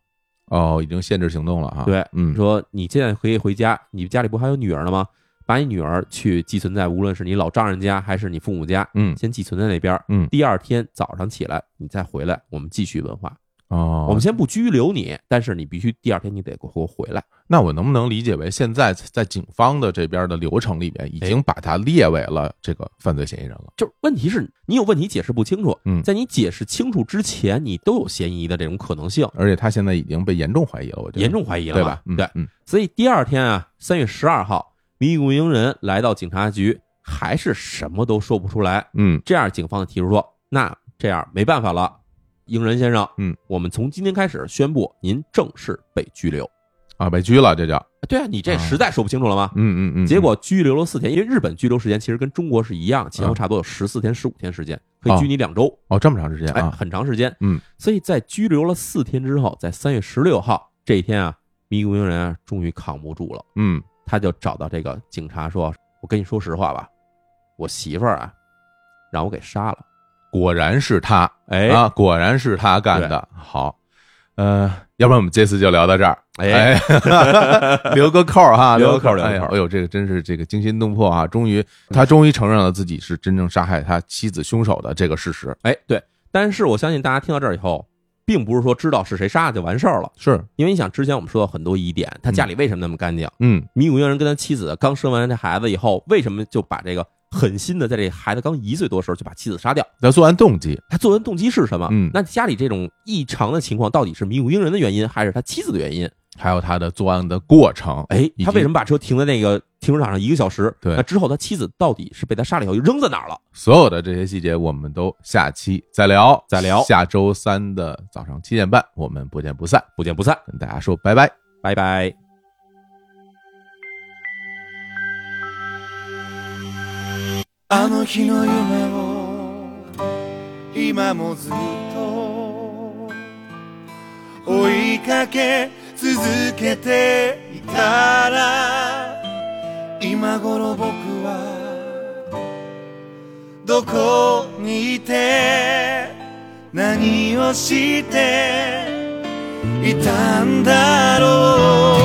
哦，已经限制行动了哈。对嗯，说你现在可以回家，你家里不还有女儿呢吗？把你女儿去寄存在无论是你老丈人家还是你父母家，嗯先寄存在那边。嗯第二天早上起来你再回来，我们继续问话。哦，我们先不拘留你，但是你必须第二天你得给我回来。那我能不能理解为现在在警方的这边的流程里面，已经把他列为了这个犯罪嫌疑人了？就是问题是你有问题解释不清楚，嗯在你解释清楚之前，你都有嫌疑的这种可能性，而且他现在已经被严重怀疑了，我觉得严重怀疑了对吧？嗯对，嗯所以第二天啊，三月十二号，迷谷营人来到警察局，还是什么都说不出来。嗯这样，警方就提出说：“那这样没办法了，营人先生，嗯，我们从今天开始宣布您正式被拘留。啊，被拘了，这叫对啊，你这实在说不清楚了吗？嗯嗯嗯。结果拘留了四天，因为日本拘留时间其实跟中国是一样，前后差不多有十四天、十五天时间，可以拘你两周。哦，这么长时间啊，很长时间。嗯，所以在拘留了四天之后，在三月十六号这一天啊，迷宫英人啊终于扛不住了。嗯，他就找到这个警察说：“我跟你说实话吧，我媳妇儿啊让我给杀了。”果然是他，哎啊，果然是他干的。好。呃，要不然我们这次就聊到这儿，哎，留个扣哈，留个扣，留个扣。哎呦，这个真是这个惊心动魄啊！终于，他终于承认了自己是真正杀害他妻子凶手的这个事实。哎，对，但是我相信大家听到这儿以后，并不是说知道是谁杀的就完事儿了，是因为你想之前我们说到很多疑点，他家里为什么那么干净？嗯，迷谷英人跟他妻子刚生完这孩子以后，为什么就把这个？狠心的在这孩子刚一岁多时候就把妻子杀掉，那作案动机，他作案动机是什么？嗯，那家里这种异常的情况到底是迷谷英人的原因，还是他妻子的原因？还有他的作案的过程？哎，他为什么把车停在那个停车场上一个小时？对，那之后他妻子到底是被他杀了以后又扔在哪儿了？所有的这些细节我们都下期再聊，再聊。下周三的早上七点半，我们不见不散，不见不散，跟大家说拜拜，拜拜。あの日の夢を今もずっと追いかけ続けていたら今頃僕はどこにいて何をしていたんだろう。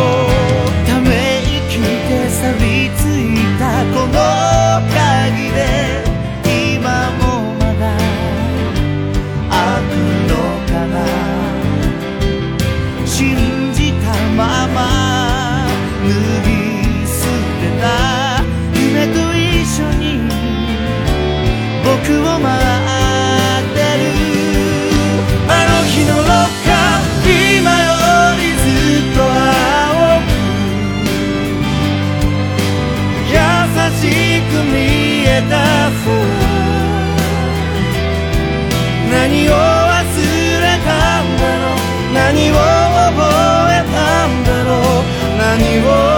鍵で今もまだ開くのかな。信じたまま脱ぎ捨てた。夢と一緒に僕を待ってる。あの日のロッカ何を忘れたんだろう。何を覚えたんだろう。何を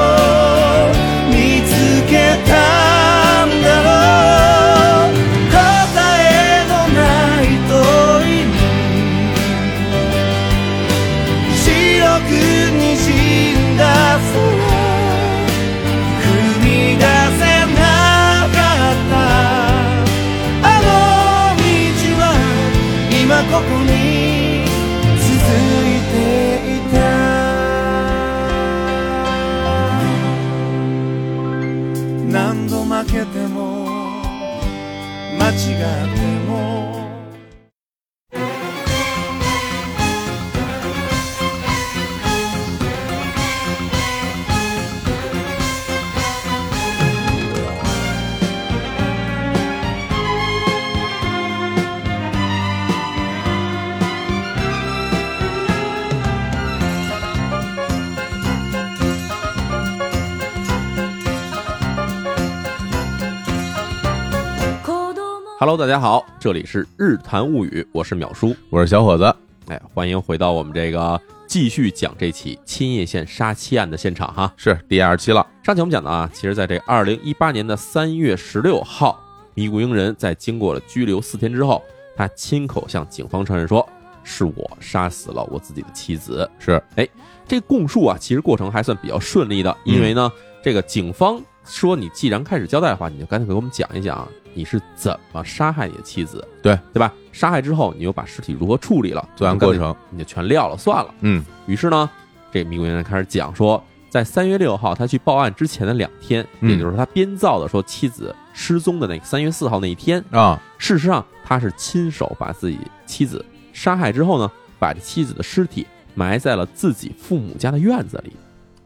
Hello，大家好，这里是日谈物语，我是淼叔，我是小伙子，哎，欢迎回到我们这个继续讲这起青叶县杀妻案的现场哈。是第二期了，上期我们讲的啊，其实在这二零一八年的三月十六号，迷谷英人在经过了拘留四天之后，他亲口向警方承认说，是我杀死了我自己的妻子。是，哎，这供述啊，其实过程还算比较顺利的，因为呢，这个警方说你既然开始交代的话，你就赶紧给我们讲一讲你是怎么杀害你的妻子，对对吧？杀害之后，你又把尸体如何处理了，作案过程你就全撂了算了。嗯于是呢，这迷谷人开始讲说，在三月六号他去报案之前的两天，嗯也就是他编造的说妻子失踪的那三月四号那一天，啊，事实上他是亲手把自己妻子杀害之后呢，把这妻子的尸体埋在了自己父母家的院子里。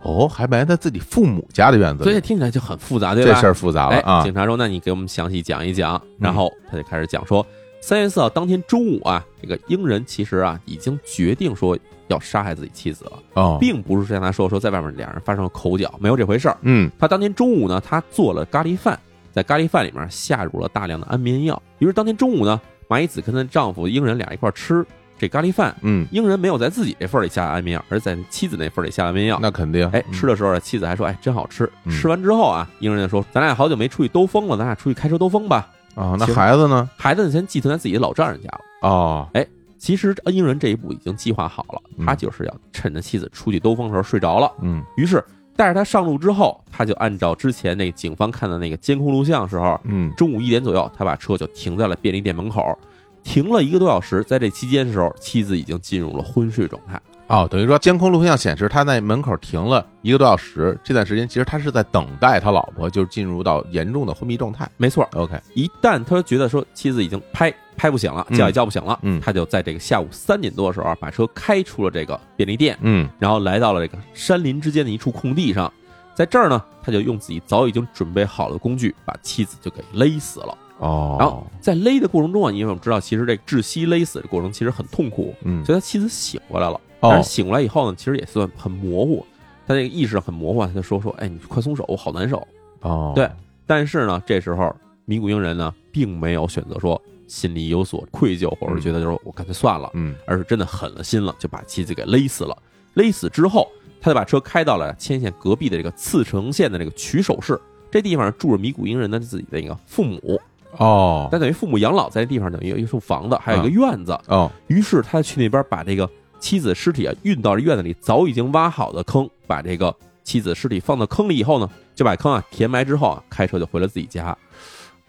哦，还埋在自己父母家的院子里，所以听起来就很复杂，对吧？这事儿复杂了哎，啊，警察说：“那你给我们详细讲一讲。”然后他就开始讲说，三月四号当天中午啊，这个英人其实啊已经决定说要杀害自己妻子了，哦，并不是像他说说在外面两人发生了口角，没有这回事儿。嗯他当天中午呢，他做了咖喱饭，在咖喱饭里面下入了大量的安眠药。于是当天中午呢，麻衣子跟她丈夫英人俩一块儿吃，这咖喱饭，嗯，英人没有在自己这份儿里下安眠药，而是在妻子那份儿里下安眠药。那肯定，哎，嗯吃的时候，妻子还说：“哎，真好吃。”嗯。吃完之后啊，英人就说：“咱俩好久没出去兜风了，咱俩出去开车兜风吧。啊，那孩子呢？”孩子呢，先寄存在自己的老丈人家了。哦，哎其实英人这一步已经计划好了，嗯。他就是要趁着妻子出去兜风的时候睡着了，嗯。于是带着他上路之后，他就按照之前那个警方看的那个监控录像时候，嗯，中午一点左右，他把车就停在了便利店门口，停了一个多小时。在这期间的时候，妻子已经进入了昏睡状态。哦，等于说监控录像显示他在门口停了一个多小时，这段时间其实他是在等待他老婆就进入到严重的昏迷状态。没错，OK，一旦他觉得说妻子已经拍拍不醒了，嗯叫也叫不醒了，嗯他就在这个下午三点多的时候啊，把车开出了这个便利店，嗯然后来到了这个山林之间的一处空地上，在这儿呢，他就用自己早已经准备好的工具，把妻子就给勒死了。哦，然后在勒的过程中啊，因为我们知道，其实这窒息勒死的过程其实很痛苦，嗯。所以他妻子醒过来了。哦。但是醒过来以后呢，其实也算很模糊，他那个意识很模糊啊，他就说说，哎，你快松手，我好难受。哦，对，但是呢，这时候米古英人呢，并没有选择说心里有所愧疚，或者觉得就是我干脆算了，嗯。而是真的狠了心了，就把妻子给勒死了。勒死之后，他就把车开到了千县隔壁的这个茨城县的这个取手市，这地方住着米古英人的自己的一个父母，哦那等于父母养老在这地方等于有一处房子，还有一个院子。哦于是他去那边把这个妻子尸体啊运到院子里早已经挖好的坑，把这个妻子尸体放到坑里以后呢，就把坑啊填埋之后啊，开车就回了自己家。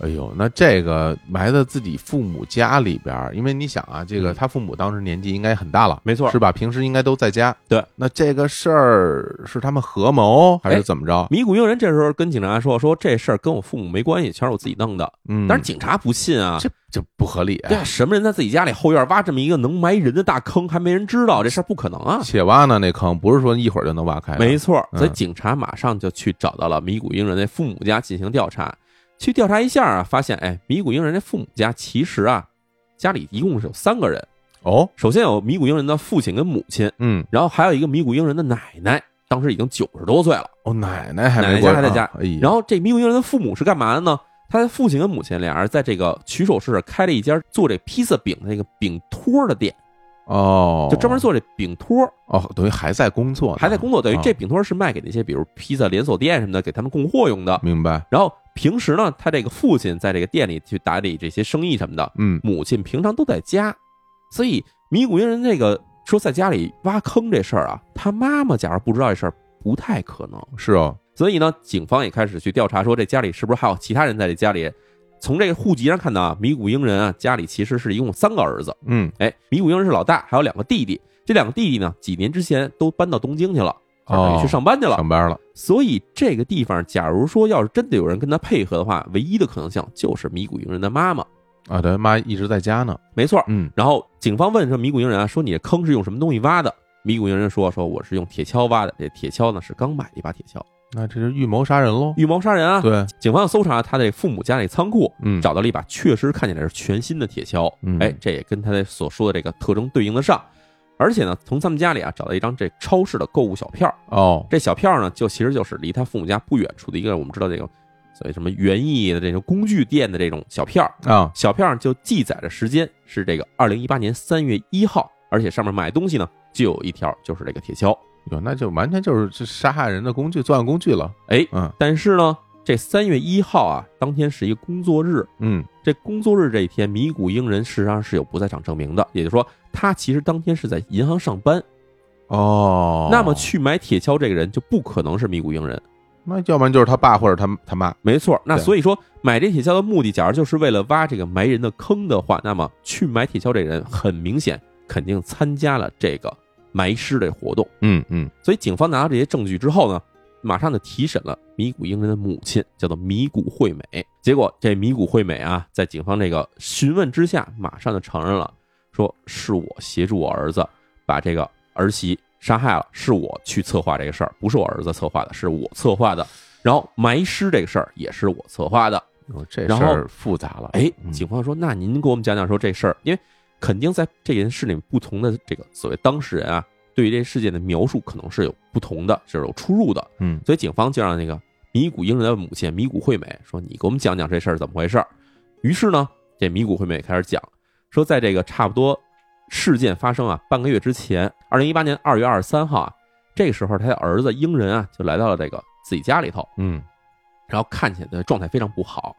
哎呦，那这个埋在自己父母家里边儿，因为你想啊，这个嗯他父母当时年纪应该很大了，没错是吧？平时应该都在家。对，那这个事儿是他们合谋还哎是怎么着？米谷英人这时候跟警察说：“说这事儿跟我父母没关系，全是我自己弄的。”嗯，但是警察不信啊，这这不合理。对啊，什么人在自己家里后院挖这么一个能埋人的大坑，还没人知道，这事儿不可能啊！且挖呢，那坑不是说一会儿就能挖开。没错，嗯所以警察马上就去找到了米谷英人的父母家进行调查。去调查一下啊，发现哎，米古英人的父母家其实啊，家里一共是有三个人。哦，首先有米古英人的父亲跟母亲，嗯，然后还有一个米古英人的奶奶，当时已经九十多岁了。哦，奶奶还奶奶还在家啊哎呀，然后这米古英人的父母是干嘛的呢？他的父亲跟母亲俩人在这个取手市开了一家做这披萨饼的那个饼托的店，哦，就专门做这饼托。哦，等于还在工作呢，还在工作，等于啊这饼托是卖给那些比如披萨连锁店什么的，给他们供货用的。明白？然后平时呢，他这个父亲在这个店里去打理这些生意什么的，嗯，母亲平常都在家，所以米谷英人这个说在家里挖坑这事儿啊，他妈妈假如不知道这事儿，不太可能。是哦，所以呢，警方也开始去调查，说这家里是不是还有其他人在这家里。从这个户籍上看到啊，米谷英人啊家里其实是一共三个儿子，嗯，哎，米谷英人是老大，还有两个弟弟。这两个弟弟呢，几年之前都搬到东京去了，等于去上班去了。上班了，所以这个地方，假如说要是真的有人跟他配合的话，唯一的可能性就是米古英人的妈妈。啊，对，妈一直在家呢，没错。嗯，然后警方问说米古英人啊，说你这坑是用什么东西挖的？米古英人说说我是用铁锹挖的，这铁锹呢是刚买的一把铁锹，那这是预谋杀人喽？预谋杀人啊。对，警方搜查他的父母家里仓库，嗯，找到了一把确实看起来是全新的铁锹，嗯哎，这也跟他的所说的这个特征对应得上。而且呢，从他们家里啊找到一张这超市的购物小票，哦，这小票呢就其实就是离他父母家不远处的一个我们知道这个所谓什么园艺的这种工具店的这种小票，啊，小票上就记载着时间是这个二零一八年三月一号，而且上面买东西呢就有一条就是这个铁锹，哟，那就完全就是这杀害人的工具，作案工具了，哎，嗯。但是呢这三月一号啊当天是一个工作日，嗯，这工作日这一天，米谷英人事实上是有不在场证明的，也就是说，他其实当天是在银行上班。哦，那么去买铁锹这个人就不可能是米谷英人，那要不然就是他爸或者他他妈，没错。那所以说，买这铁锹的目的，假如就是为了挖这个埋人的坑的话，那么去买铁锹这人很明显肯定参加了这个埋尸的活动。嗯嗯，所以警方拿到这些证据之后呢，马上就提审了米谷英人的母亲，叫做米谷惠美。结果这米谷惠美啊，在警方这个询问之下，马上就承认了，说是我协助我儿子把这个儿媳杀害了，是我去策划这个事儿，不是我儿子策划的，是我策划的。然后埋尸这个事儿也是我策划的。哦这然后事儿复杂了，哎，嗯警方说，那您给我们讲讲说这事儿，因为肯定在这件事里面，不同的这个所谓当事人啊，对于这事件的描述可能是有不同的，是有出入的。嗯所以警方就让那个米谷英人的母亲米谷惠美说：“你给我们讲讲这事儿怎么回事儿。”于是呢，这米谷惠美开始讲，说在这个差不多事件发生啊半个月之前，二零一八年二月二十三号啊，这个时候他的儿子英人啊就来到了这个自己家里头，嗯然后看起来的状态非常不好。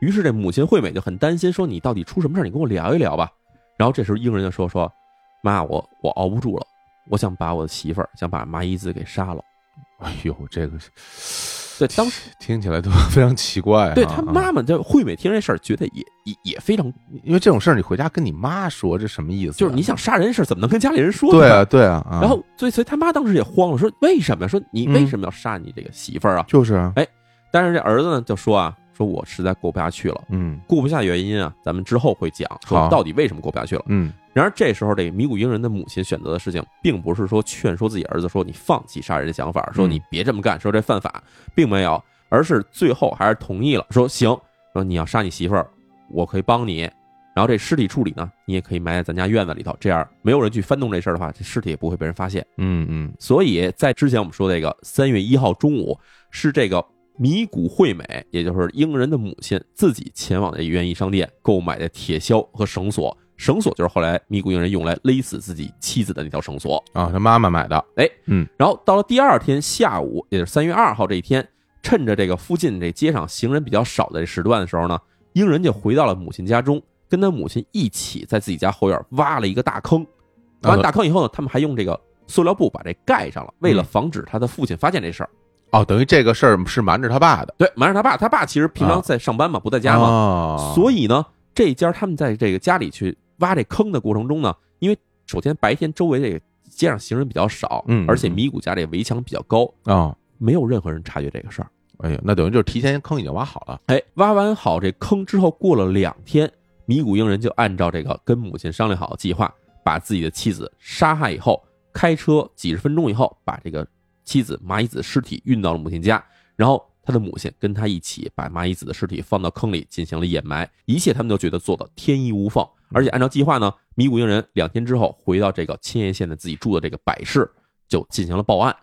于是这母亲惠美就很担心，说你到底出什么事儿？你跟我聊一聊吧。然后这时候英人就说说，妈，我我熬不住了，我想把我的媳妇儿，想把麻衣子给杀了。哎呦，这个对，当时听起来都 非常奇怪啊。对他啊妈妈这惠美听这事儿，觉得也也也非常，因为这种事儿你回家跟你妈说，这什么意思啊？就是你想杀人的事儿，怎么能跟家里人说呢？对啊，对啊，啊然后，所以所以他妈当时也慌了，说为什么？说你嗯为什么要杀你这个媳妇儿啊？就是啊，哎但是这儿子呢就说啊，说我实在过不下去了，嗯。过不下原因啊，咱们之后会讲，说好。到底为什么过不下去了。嗯。然而这时候，这个米谷英人的母亲选择的事情，并不是说劝说自己儿子说你放弃杀人的想法，说你别这么干，说这犯法，并没有，而是最后还是同意了，说行，说你要杀你媳妇儿，我可以帮你。然后这尸体处理呢，你也可以埋在咱家院子里头，这样没有人去翻动这事儿的话，这尸体也不会被人发现。嗯嗯。所以在之前我们说这个三月一号中午，是这个米谷惠美，也就是英人的母亲自己前往的园艺商店购买的铁锹和绳索，绳索就是后来米谷英人用来勒死自己妻子的那条绳索。啊，他妈妈买的，哎，嗯然后到了第二天下午，也就是三月二号这一天，趁着这个附近这街上行人比较少的这时段的时候呢，英人就回到了母亲家中，跟他母亲一起在自己家后院挖了一个大坑。挖完大坑以后呢，他们还用这个塑料布把这盖上了，为了防止他的父亲发现这事儿。哦，等于这个事儿是瞒着他爸的，对，瞒着他爸，他爸其实平常在上班嘛，不在家嘛，哦。所以呢，这家他们在这个家里去挖这坑的过程中呢，因为首先白天周围这个街上行人比较少，嗯而且米谷家这围墙比较高，啊，没有任何人察觉这个事儿。哎呀，那等于就是提前坑已经挖好了，哎，挖完好这坑之后，过了两天，米谷英人就按照这个跟母亲商量好的计划，把自己的妻子杀害以后，开车几十分钟以后，把这个妻子麻衣子的尸体运到了母亲家，然后他的母亲跟他一起把麻衣子的尸体放到坑里进行了掩埋，一切他们都觉得做的天衣无缝。而且按照计划呢，米谷英人两天之后回到这个千叶县的自己住的这个百市，就进行了报案。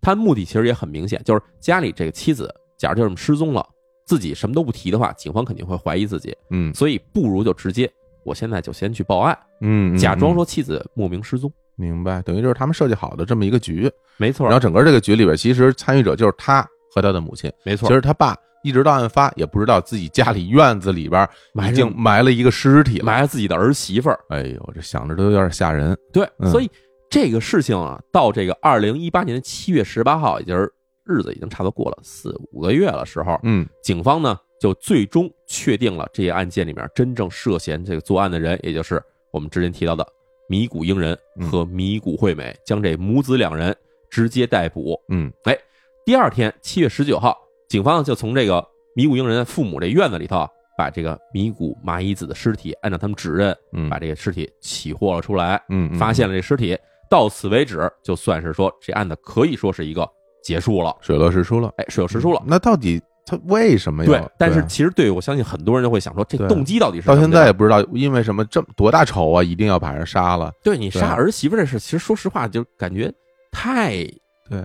他的目的其实也很明显，就是家里这个妻子，假如就这么失踪了，自己什么都不提的话，警方肯定会怀疑自己，嗯所以不如就直接，我现在就先去报案，嗯，嗯假装嗯说妻子莫名失踪。明白，等于就是他们设计好的这么一个局，没错然后，整个这个局里边，其实参与者就是他和他的母亲，没错其，实他爸一直到案发也不知道自己家里院子里边已经埋了一个尸体了，埋了自己的儿媳妇儿。哎呦，这想着都有点吓人，对，嗯。所以这个事情啊，到这个二零一八年的七月十八号，也就是日子已经差不多过了四五个月了时候，嗯警方呢就最终确定了这些案件里面真正涉嫌这个作案的人，也就是我们之前提到的米谷英人和米谷惠美，将这母子两人直接逮捕。嗯哎第二天，七月十九号，警方就从这个米谷英人父母这院子里头啊，把这个米谷麻衣子的尸体，按照他们指认，嗯，把这个尸体起获了出来，嗯嗯发现了这尸体。到此为止，就算是说这案子可以说是一个结束了，水落石出了，哎，水落石出了。那到底他为什么要？对，但是其实对我相信很多人就会想说，这对动机到底是到现在也不知道因为什么这么多大仇啊，一定要把人杀了。对你杀儿媳妇这事，其实说实话就感觉太，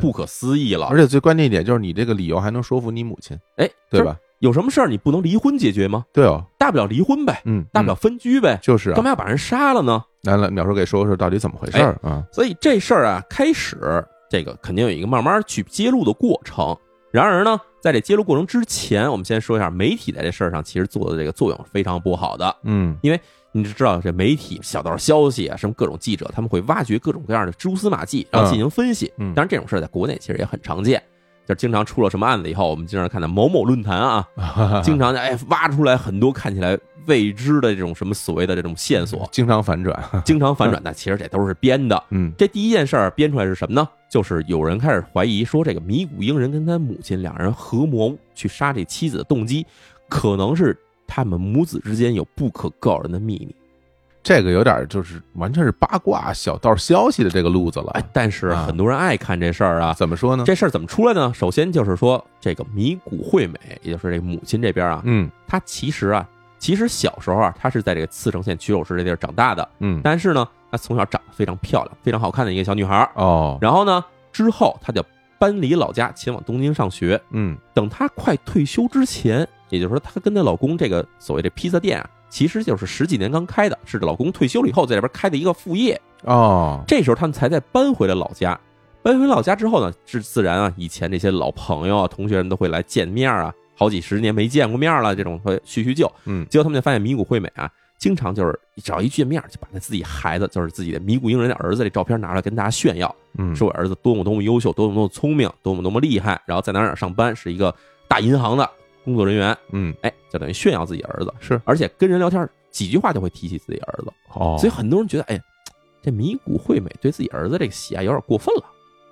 不可思议了而。且最关键一点就是你这个理由还能说服你母亲，哎，对吧？有什么事儿你不能离婚解决吗？对哦，大不了离婚呗，嗯，大不了嗯分居呗，就是啊干。嘛要把人杀了呢？来来，淼叔给说说到底怎么回事儿啊？所以这事儿啊，开始这个肯定有一个慢慢去揭露的过程。然而呢，在这揭露过程之前，我们先说一下媒体在这事儿上其实做的这个作用是非常不好的。嗯因为你知道这媒体小道消息啊，什么各种记者，他们会挖掘各种各样的蛛丝马迹，然后进行分析。嗯当然，这种事儿在国内其实也很常见，就经常出了什么案子以后，我们经常看到某某论坛啊，经常哎挖出来很多看起来未知的这种什么所谓的这种线索，经常反转。经常反转，那其实这都是编的。嗯这第一件事儿编出来是什么呢？就是有人开始怀疑说，这个米谷英人跟他母亲两人合谋去杀这妻子的动机，可能是他们母子之间有不可告人的秘密。这个有点就是完全是八卦小道消息的这个路子了哎。，但是啊很多人爱看这事儿啊。怎么说呢？这事儿怎么出来呢？首先就是说，这个米谷惠美，也就是这母亲这边啊，嗯她其实啊，其实小时候啊，她是在这个茨城县曲首市这地儿长大的，嗯但是呢，她从小长得非常漂亮，非常好看的一个小女孩儿。哦然后呢，之后她就搬离老家，前往东京上学。嗯等她快退休之前，也就是说，她跟她老公这个所谓这披萨店啊其实就是十几年刚开的，是老公退休了以后在这边开的一个副业。哦，这时候他们才再搬回了老家。搬回老家之后呢，是自然啊，以前这些老朋友啊、同学人都会来见面啊，好几十年没见过面了，这种会叙叙旧。嗯结果他们就发现米谷惠美啊，经常就是只要一见面，就把那自己孩子，就是自己的米谷英人的儿子这照片拿出来跟大家炫耀，嗯，说我儿子多么多么优秀，多么多么聪明，多么多么厉害，然后在哪哪上班，是一个大银行的工作人员，嗯。哎，就等于炫耀自己儿子，是。而且跟人聊天几句话就会提起自己儿子，哦，所以很多人觉得，哎，这米谷惠美对自己儿子这个喜爱有点过分了，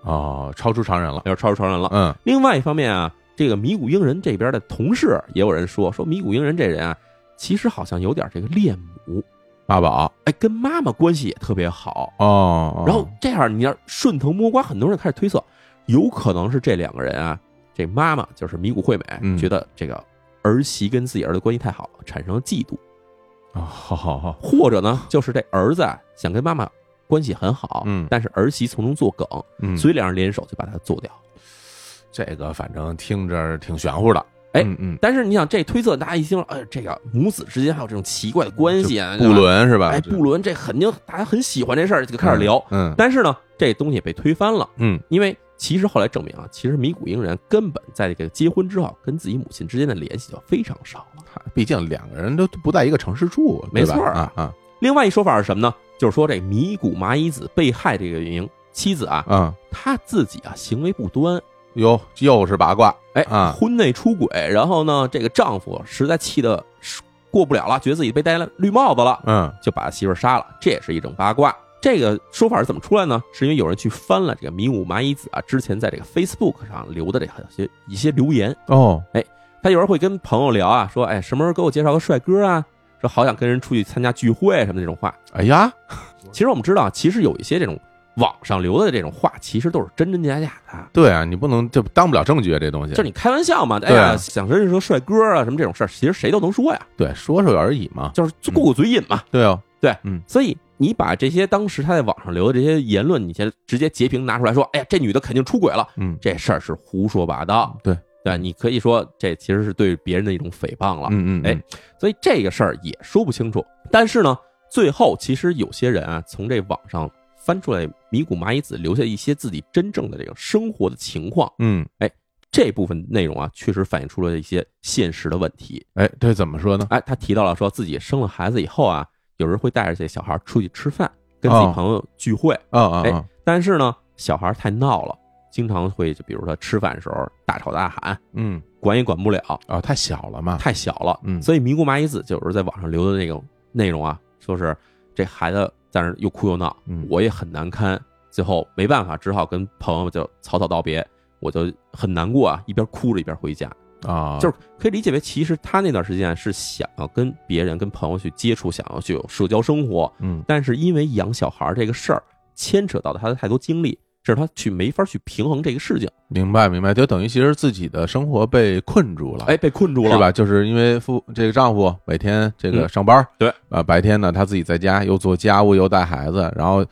哦，超出常人了。有点超出常人了。嗯。另外一方面啊，这个米谷英人这边的同事也有人说，说米谷英人这人啊，其实好像有点这个恋母，八宝。哎，跟妈妈关系也特别好。哦，哦。然后这样，你要顺藤摸瓜，很多人开始推测，有可能是这两个人啊，这妈妈就是米谷惠美，嗯觉得这个儿媳跟自己儿子关系太好了，产生了嫉妒，哦，好好好，或者呢，就是这儿子啊想跟妈妈关系很好，嗯但是儿媳从中作梗，嗯，所以两人联手就把他做掉。这个反正听着挺玄乎的。哎嗯嗯，但是你想，这推测大家一听，哎，这个母子之间还有这种奇怪的关系啊，不，伦是吧？哎，布伦，这肯定大家很喜欢这事儿，就开始聊。嗯但是呢，这东西也被推翻了，嗯因为其实后来证明啊，其实米谷英人根本在这个结婚之后，跟自己母亲之间的联系就非常少了。嗯，毕竟两个人都不在一个城市住，没错啊。啊另外一说法是什么呢？就是说这米谷麻衣子被害这个原因，妻子啊，嗯，她自己啊行为不端，哟，又是八卦。哎啊。婚内出轨，然后呢，这个丈夫实在气得过不了了，觉得自己被戴了绿帽子了，嗯。就把媳妇杀了，这也是一种八卦。这个说法是怎么出来呢？是因为有人去翻了这个迷雾麻衣子啊之前在这个 Facebook 上留的这些一些留言，哦哎他有人会跟朋友聊啊，说哎什么时候给我介绍个帅哥啊，说好想跟人出去参加聚会什么的这种话。哎呀，其实我们知道，其实有一些这种网上留的这种话，其实都是真真假假的。对啊，你不能就当不了证据啊，这东西就是你开玩笑嘛，哎呀，想认识个帅哥啊，什么这种事儿，其实谁都能说呀，对说说而已嘛。就是过过嘴瘾嘛。对哦，对，嗯所以你把这些当时他在网上留的这些言论，你先直接截屏拿出来说，哎呀，这女的肯定出轨了，嗯这事儿是胡说八道。对对，你可以说这其实是对别人的一种诽谤了。嗯嗯，哎，所以这个事儿也说不清楚。但是呢，最后其实有些人啊，从这网上翻出来米谷麻衣子留下一些自己真正的这个生活的情况，嗯，哎这部分内容啊，确实反映出了一些现实的问题。哎，这怎么说呢？哎，他提到了说自己生了孩子以后啊，有人会带着这小孩出去吃饭，跟自己哦朋友聚会，哎啊啊啊，但是呢，小孩太闹了，经常会就比如说吃饭的时候大吵大喊，嗯管也管不了，哦，太小了嘛。太小了。嗯所以迷姑麻衣子就有时候在网上留的那种内容啊，说是这孩子在那又哭又闹，嗯我也很难堪，最后没办法，只好跟朋友就草草道别，我就很难过啊，一边哭着一边回家。啊，就是可以理解为，其实他那段时间是想要跟别人、跟朋友去接触，想要去有社交生活，嗯。但是因为养小孩这个事儿牵扯到了他的太多精力，使他去没法去平衡这个事情，明白明白，就等于其实自己的生活被困住了，哎，被困住了，是吧？就是因为夫这个丈夫每天这个嗯。上班，对。啊，白天呢他自己在家又做家务又带孩子，然后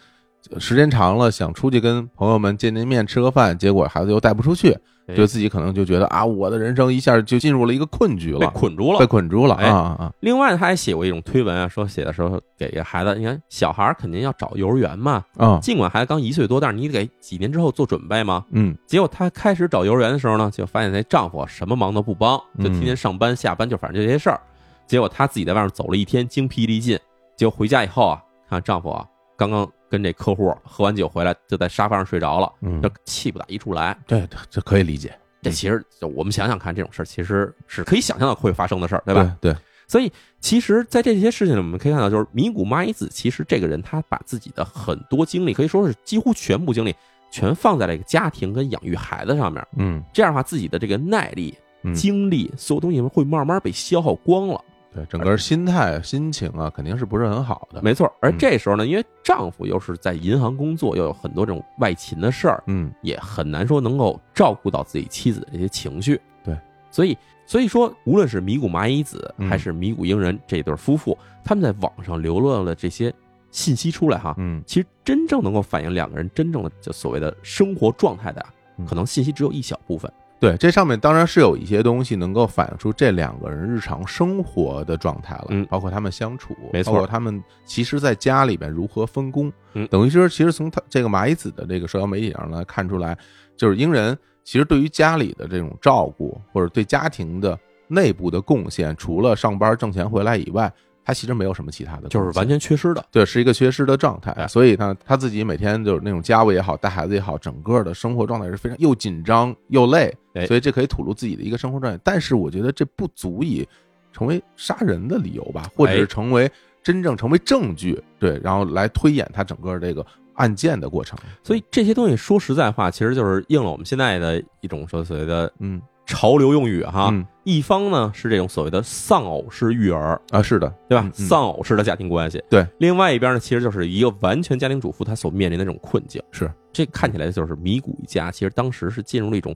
时间长了想出去跟朋友们见见面吃个饭，结果孩子又带不出去，哎就自己可能就觉得啊，我的人生一下就进入了一个困局了被，捆住了被。捆住了哎啊啊啊！另外，他还写过一种推文啊，说写的时候给这孩子，你看小孩儿肯定要找幼儿园嘛，啊尽管孩子刚一岁多，但是你得给几年之后做准备嘛。嗯结果她开始找幼儿园的时候呢，就发现那丈夫什么忙都不帮，就天天上班下班，就反正就这些事儿。结果她自己在外面走了一天，精疲力尽。结果回家以后啊，看丈夫啊，刚刚跟这客户喝完酒回来，就在沙发上睡着了，嗯这，气不打一处来。对这可以理解，这其实就我们想想看，这种事儿其实是可以想象到会发生的事儿，对对吧？？对，所以，其实，在这些事情里，我们可以看到，就是米谷麻衣子，其实这个人他把自己的很多精力，可以说是几乎全部精力，全放在了一个家庭跟养育孩子上面。嗯这样的话，自己的这个耐力、嗯，精力，所有东西会慢慢被消耗光了。对，整个心态心情啊，肯定是不是很好的，没错。而嗯这时候呢，因为丈夫又是在银行工作，又有很多这种外勤的事儿，嗯也很难说能够照顾到自己妻子的这些情绪。对，所以所以说，无论是米谷麻衣子嗯还是米谷英人这对夫妇，他们在网上流落的这些信息出来哈，嗯其实真正能够反映两个人真正的就所谓的生活状态的可能信息只有一小部分。对，这上面当然是有一些东西能够反映出这两个人日常生活的状态了，嗯包括他们相处，没错包括他们其实在家里边如何分工，嗯。等于说其实从他这个麻衣子的这个社交媒体上来看出来，就是英人其实对于家里的这种照顾或者对家庭的内部的贡献，除了上班挣钱回来以外，他其实没有什么其他的，就是完全缺失的。对，是一个缺失的状态，哎所以呢，他自己每天就是那种家务也好，带孩子也好，整个的生活状态是非常又紧张又累哎，所以这可以吐露自己的一个生活状态。但是我觉得这不足以成为杀人的理由吧，或者哎是成为真正成为证据，对，然后来推演他整个这个案件的过程。所以这些东西说实在话，其实就是应了我们现在的一种说所谓的嗯潮流用语哈。嗯一方呢是这种所谓的丧偶式育儿，啊，是的，对吧？丧偶式的家庭关系。对，另外一边呢，其实就是一个完全家庭主妇她所面临的这种困境。是这看起来就是米谷一家，其实当时是进入了一种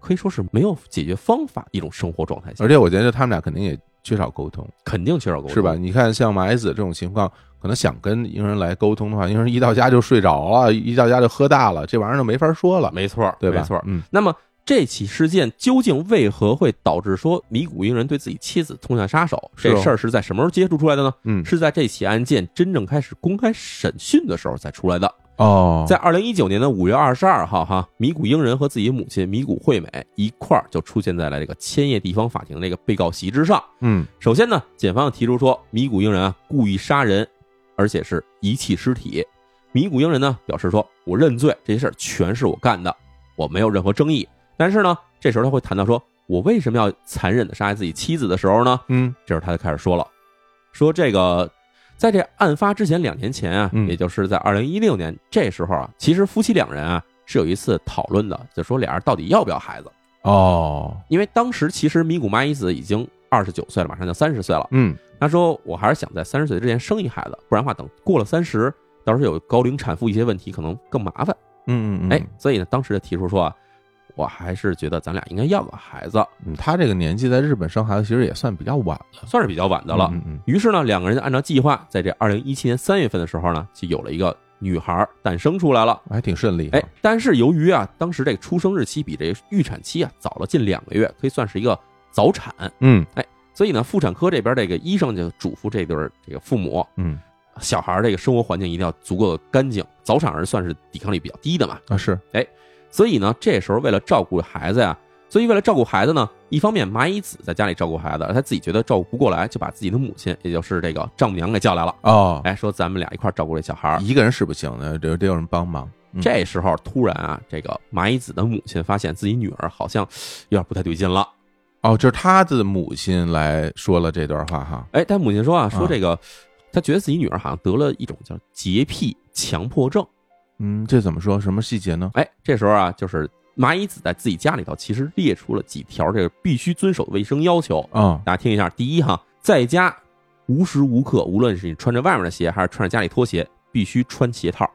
可以说是没有解决方法的一种生活状态下，而且我觉得他们俩肯定也缺少沟通。肯定缺少沟通，是吧？？你看，像马爱子这种情况，可能想跟英人来沟通的话，英人一到家就睡着了，一到家就喝大了，这玩意儿就没法说了，没错，对吧？没错。嗯那么这起事件究竟为何会导致说米谷英人对自己妻子痛下杀手？这事儿是在什么时候接触出来的呢？嗯，是在这起案件真正开始公开审讯的时候才出来的。哦，在二零一九年的五月二十二号，哈，米谷英人和自己母亲米谷惠美一块儿就出现在了这个千叶地方法庭的这个被告席之上。嗯首先呢，检方提出说米谷英人啊故意杀人，而且是遗弃尸体。米谷英人呢表示说，我认罪，这些事儿全是我干的，我没有任何争议。但是呢，这时候他会谈到说，我为什么要残忍的杀害自己妻子的时候呢？嗯这时候他就开始说了，说这个在这案发之前两年前啊，嗯也就是在二零一六年这时候啊，其实夫妻两人啊是有一次讨论的，就说俩人到底要不要孩子，哦，因为当时其实米谷麻衣子已经二十九岁了，马上就三十岁了。嗯他说我还是想在三十岁之前生一孩子，不然的话等过了三十，到时候有高龄产妇一些问题，可能更麻烦。嗯嗯嗯，哎，所以呢，当时就提出说啊，我还是觉得咱俩应该要个孩子，嗯，他这个年纪在日本生孩子其实也算比较晚了算是比较晚的了。嗯嗯于是呢，两个人就按照计划，在这二零一七年三月份的时候呢，就有了一个女孩诞生出来了。嗯，还挺顺利，哎，，但是由于啊，当时这个出生日期比这个预产期啊早了近两个月，可以算是一个早产，嗯哎所以呢，妇产科这边这个医生就嘱咐这对儿这个父母，嗯小孩儿这个生活环境一定要足够的干净，早产儿算是抵抗力比较低的嘛。啊是，所以呢，这时候为了照顾孩子呀，所以为了照顾孩子呢，一方面麻衣子在家里照顾孩子，而他自己觉得照顾不过来，就把自己的母亲，也就是这个丈母娘给叫来了，哦，哎，说咱们俩一块儿照顾这小孩儿。一个人是不行的，得得有人帮忙，嗯这时候突然啊，这个麻衣子的母亲发现自己女儿好像有点不太对劲了。哦，就是他的母亲来说了这段话哈，哎，他母亲说啊，说啊这个，她觉得自己女儿好像得了一种叫洁癖强迫症。嗯，这怎么说？什么细节呢？哎，这时候啊，就是蚂蚁子在自己家里头其实列出了几条这个必须遵守的卫生要求。啊大家听一下，第一哈，在家无时无刻，无论是你穿着外面的鞋还是穿着家里拖鞋，必须穿鞋套，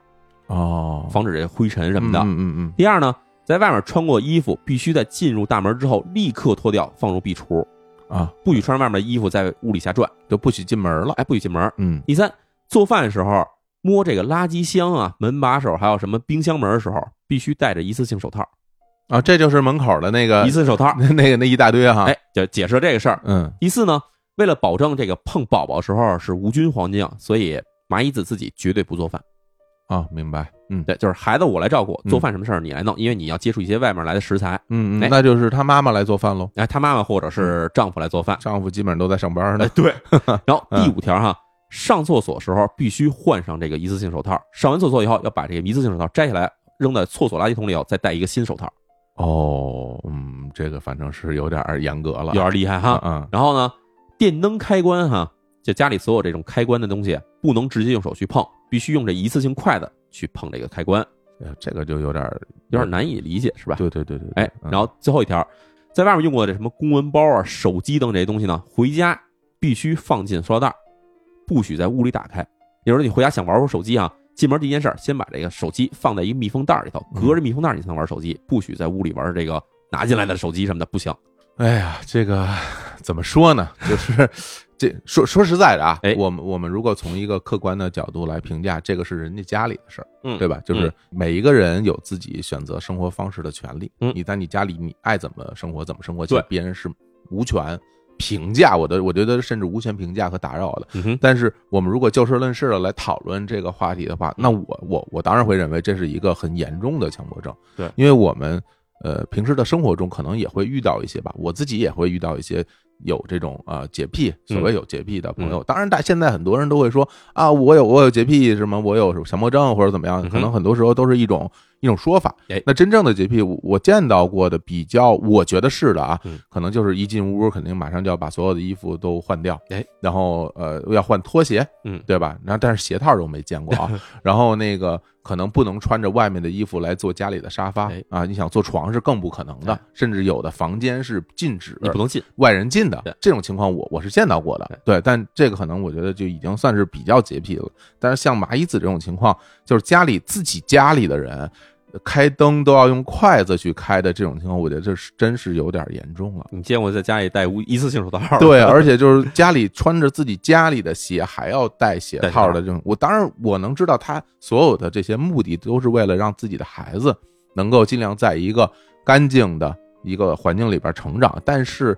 哦，防止这个灰尘什么的。嗯嗯嗯第二呢，在外面穿过衣服，必须在进入大门之后立刻脱掉，放入壁橱，嗯啊，不许穿着外面的衣服在屋里瞎转，就不许进门了，哎，不许进门。嗯第三，做饭的时候摸这个垃圾箱啊、门把手还有什么冰箱门的时候，必须戴着一次性手套。啊，这就是门口的那个一次性手套，那那个那一大堆哈，哎，就解释了这个事儿。嗯第四呢，为了保证这个碰宝宝时候是无菌环境，所以麻衣子自己绝对不做饭。啊，明白，嗯对，就是孩子我来照顾，嗯做饭什么事儿你来弄，因为你要接触一些外面来的食材。哎嗯嗯，那就是他妈妈来做饭喽，哎，他妈妈或者是丈夫来做饭。丈夫基本上都在上班呢哎，，对。然后嗯第五条哈，上厕所时候必须换上这个一次性手套，上完厕所以后要把这个一次性手套摘下来，扔在厕所垃圾桶里头，再戴一个新手套，哦，嗯，这个反正是有点儿严格了，有点厉害哈。嗯然后呢，电灯开关哈，就家里所有这种开关的东西，不能直接用手去碰，必须用这一次性筷子去碰这个开关，哎这个就有点儿有点难以理解是吧？对对对对，哎，嗯然后最后一条，在外面用过的这什么公文包啊、手机等这些东西呢，回家必须放进塑料袋儿，不许在屋里打开。有时候你回家想玩会儿手机啊，进门第一件事儿，先把这个手机放在一个密封袋儿里头，嗯隔着密封袋儿你才能玩手机，不许在屋里玩这个拿进来的手机什么的，不行。哎呀，这个怎么说呢？就是这说说实在的啊哎，我们我们如果从一个客观的角度来评价，这个是人家家里的事儿，嗯对吧？就是每一个人有自己选择生活方式的权利。嗯你在你家里，你爱怎么生活怎么生活，其实对别人是无权评价我的，我觉得甚至无权评价和打扰的。嗯，但是我们如果就事论事的来讨论这个话题的话，那我我我当然会认为这是一个很严重的强迫症。对因为我们呃平时的生活中可能也会遇到一些吧，我自己也会遇到一些有这种啊洁癖，所谓有洁癖的朋友。当然，大现在很多人都会说啊，我有我有洁癖，什么我有强迫症或者怎么样，可能很多时候都是一种一种说法哎。那真正的洁癖，我我见到过的比较，我觉得是的啊嗯，可能就是一进屋肯定马上就要把所有的衣服都换掉，哎，然后呃要换拖鞋，嗯对吧？然后但是鞋套都没见过啊。然后那个可能不能穿着外面的衣服来坐家里的沙发哎啊，你想坐床是更不可能的哎，甚至有的房间是禁止你不能进，外人进的。这种情况我我是见到过的，对，但这个可能我觉得就已经算是比较洁癖了。但是像麻衣子这种情况，就是家里自己家里的人。开灯都要用筷子去开的这种情况，我觉得这是真是有点严重了。你见过在家里戴无一次性手套的？对，而且就是家里穿着自己家里的鞋，还要戴鞋套套的这种，我当然我能知道他所有的这些目的都是为了让自己的孩子能够尽量在一个干净的一个环境里边成长，但是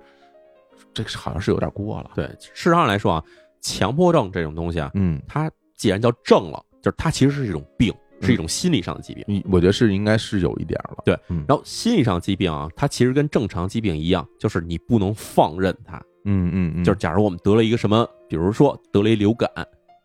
这个好像是有点过了。对，事实上来说啊，强迫症这种东西啊，嗯，它既然叫症了，就是它其实是一种病，是一种心理上的疾病。你我觉得是应该是有一点了。对嗯然后心理上疾病啊，它其实跟正常疾病一样，就是你不能放任它。嗯嗯嗯，就是假如我们得了一个什么，比如说得了一流感，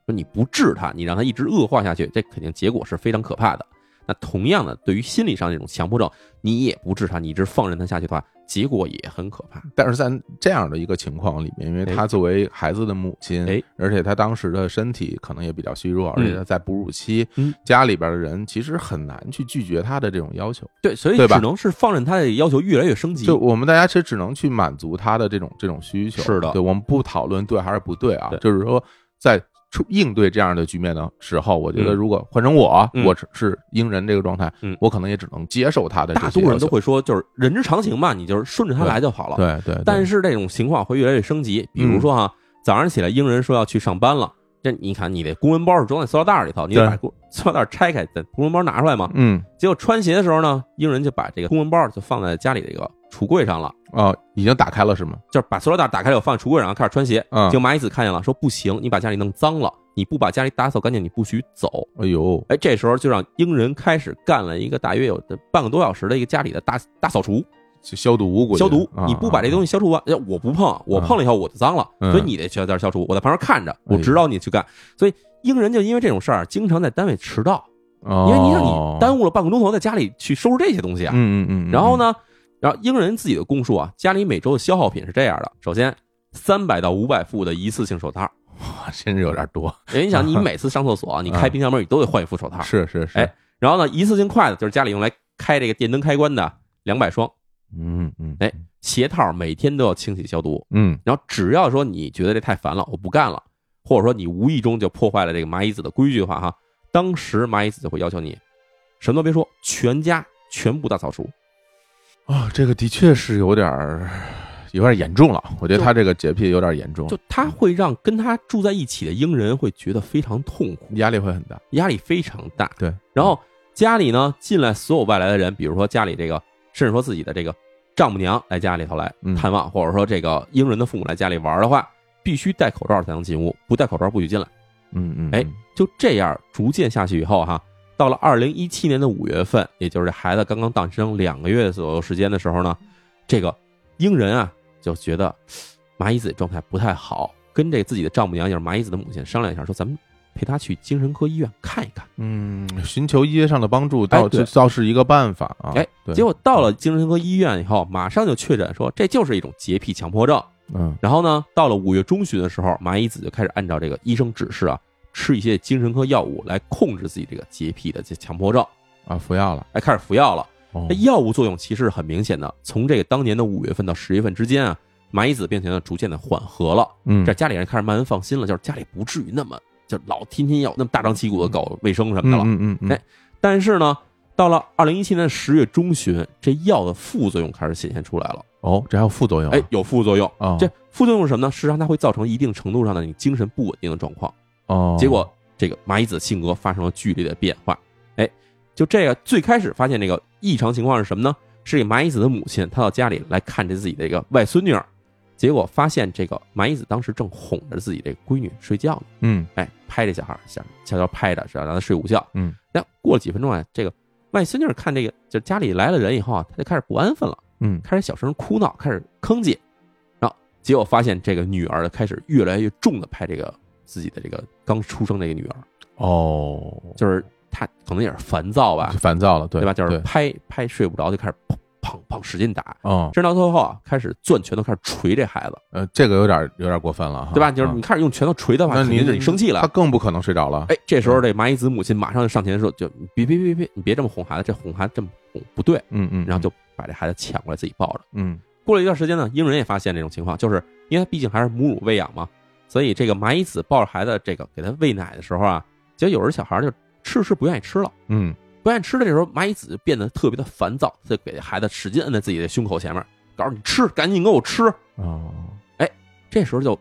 说你不治它，你让它一直恶化下去，这肯定结果是非常可怕的。那同样的，对于心理上这种强迫症，你也不治它，你一直放任它下去的话，结果也很可怕。但是在这样的一个情况里面，因为哎她作为孩子的母亲，哎而且她当时的身体可能也比较虚弱，而且她在哺乳期，嗯家里边的人其实很难去拒绝她的这种要求。对，所以只能是放任她的要求越来越升级。就我们大家其实只能去满足她的这种这种需求。是的对，我们不讨论对还是不对啊，对就是说在。出应对这样的局面的时候，我觉得嗯。如果换成我，嗯。我是是鹰人这个状态，嗯我可能也只能接受他的大多数人都会说，就是人之常情嘛，你就是顺着他来就好了。对对，对。但是这种情况会越来越升级，比如说哈，早上起来鹰人说要去上班了，这你看你的公文包是装在塑料袋里头，你得把公塑料袋拆开，在公文包拿出来嘛。嗯结果穿鞋的时候呢，英人就把这个公文包就放在家里这个橱柜上了，哦，已经打开了是吗？就是把塑料袋打开了，放在橱柜上，然后开始穿鞋。嗯结果蚂蚁子看见了，说不行，你把家里弄脏了，你不把家里打扫干净，你不许走。哎呦，哎，这时候就让英人开始干了一个大约有半个多小时的一个家里的大大扫除。就消毒，消毒啊，你不把这东西，消除完，哎我不碰，我碰了以后我就脏了，嗯所以你得去在这儿消除。我在旁边看着，我哎指导你去干。所以英人就因为这种事儿，经常在单位迟到，哦因为你让你耽误了半个钟头在家里去收拾这些东西啊。嗯嗯嗯，然后？呢，然后英人自己的供述啊，家里每周的消耗品是这样的：首先，三百到五百副的一次性手套。哇，真是有点多，因为你想，你 每次上厕所，你开冰箱门，你都得换一副手套。嗯是是是，哎，然后呢，一次性筷子就是家里用来开这个电灯开关的两百双，嗯嗯，哎鞋套每天都要清洗消毒。嗯然后只要说你觉得这太烦了，我不干了，或者说你无意中就破坏了这个蚂蚁子的规矩的话，哈，当时蚂蚁子就会要求你什么都别说，全家全部大扫除。啊，这个的确是有点儿有点严重了，我觉得他这个洁癖有点严重，就他会让跟他住在一起的英人会觉得非常痛苦，压力会很大。压力非常大。对，然后家里呢进来所有外来的人，比如说家里这个，甚至说自己的这个丈母娘来家里头来嗯探望，或者说这个英人的父母来家里玩的话，必须戴口罩才能进屋，不戴口罩不许进来。嗯嗯，哎，就这样逐渐下去以后哈，到了二零一七年的五月份，也就是这孩子刚刚诞生两个月左右时间的时候呢，这个英人啊就觉得麻衣子状态不太好，跟这自己的丈母娘，也就是麻衣子的母亲商量一下，说咱们陪他去精神科医院看一看。嗯，寻求医学上的帮助倒倒是一个办法啊。哎，对，结果到了精神科医院以后，马上就确诊说这就是一种洁癖强迫症。嗯然后呢，到了五月中旬的时候，蚂蚁子就开始按照这个医生指示啊，吃一些精神科药物来控制自己这个洁癖的这强迫症，啊，服药了。哎，开始服药了。哦这药物作用其实是很明显的，从这个当年的五月份到十月份之间啊，蚂蚁子病情呢逐渐的缓和了，嗯这家里人开始慢慢放心了，就是家里不至于那么就老天天要那么大张旗鼓的搞卫生什么的了。嗯嗯嗯，哎但是呢，到了二零一七年十月中旬，这药的副作用开始显现出来了。哦，这还有副作用啊？哎，有副作用。哦这副作用是什么呢？实际上它会造成一定程度上的你精神不稳定的状况。哦，结果这个蚂蚁子性格发生了剧烈的变化。哎，就这个最开始发现这个异常情况是什么呢？是这麻衣子的母亲，她到家里来看着自己的一个外孙女儿，结果发现这个麻衣子当时正哄着自己这个闺女睡觉呢。嗯哎，拍这小孩儿，想悄悄拍着，是要让他睡午觉。嗯，那过了几分钟啊，这个外孙女儿看这个，就家里来了人以后啊，她就开始不安分了，嗯开始小声哭闹，开始吭叽，然后结果发现这个女儿开始越来越重的拍这个自己的这个刚出生这个女儿，哦，就是她可能也是烦躁吧，烦躁了，对对吧？就是拍拍睡不着，就开始砰砰砰使劲打，哦，甚至到最后啊，开始攥拳头，开始捶这孩子，呃，这个有点有点过分了哈，对吧？就是啊你开始用拳头捶的话，那你肯定是你生气了他，更不可能睡着了。哎，这时候这蚂蚁子母亲马上就上前说：“就别别别别，你别这么哄孩子，这哄孩子这么哄不对。嗯嗯，”然后就把这孩子抢过来自己抱着。嗯过了一段时间呢，英人也发现这种情况，就是因为他毕竟还是母乳喂养嘛，所以这个蚂蚁子抱着孩子这个给他喂奶的时候啊，结果有时候小孩就吃吃不愿意吃了，嗯不愿意吃的这时候，蚂蚁子就变得特别的烦躁，就给孩子使劲摁在自己的胸口前面，告诉你吃，赶紧给我吃。哦，这时候就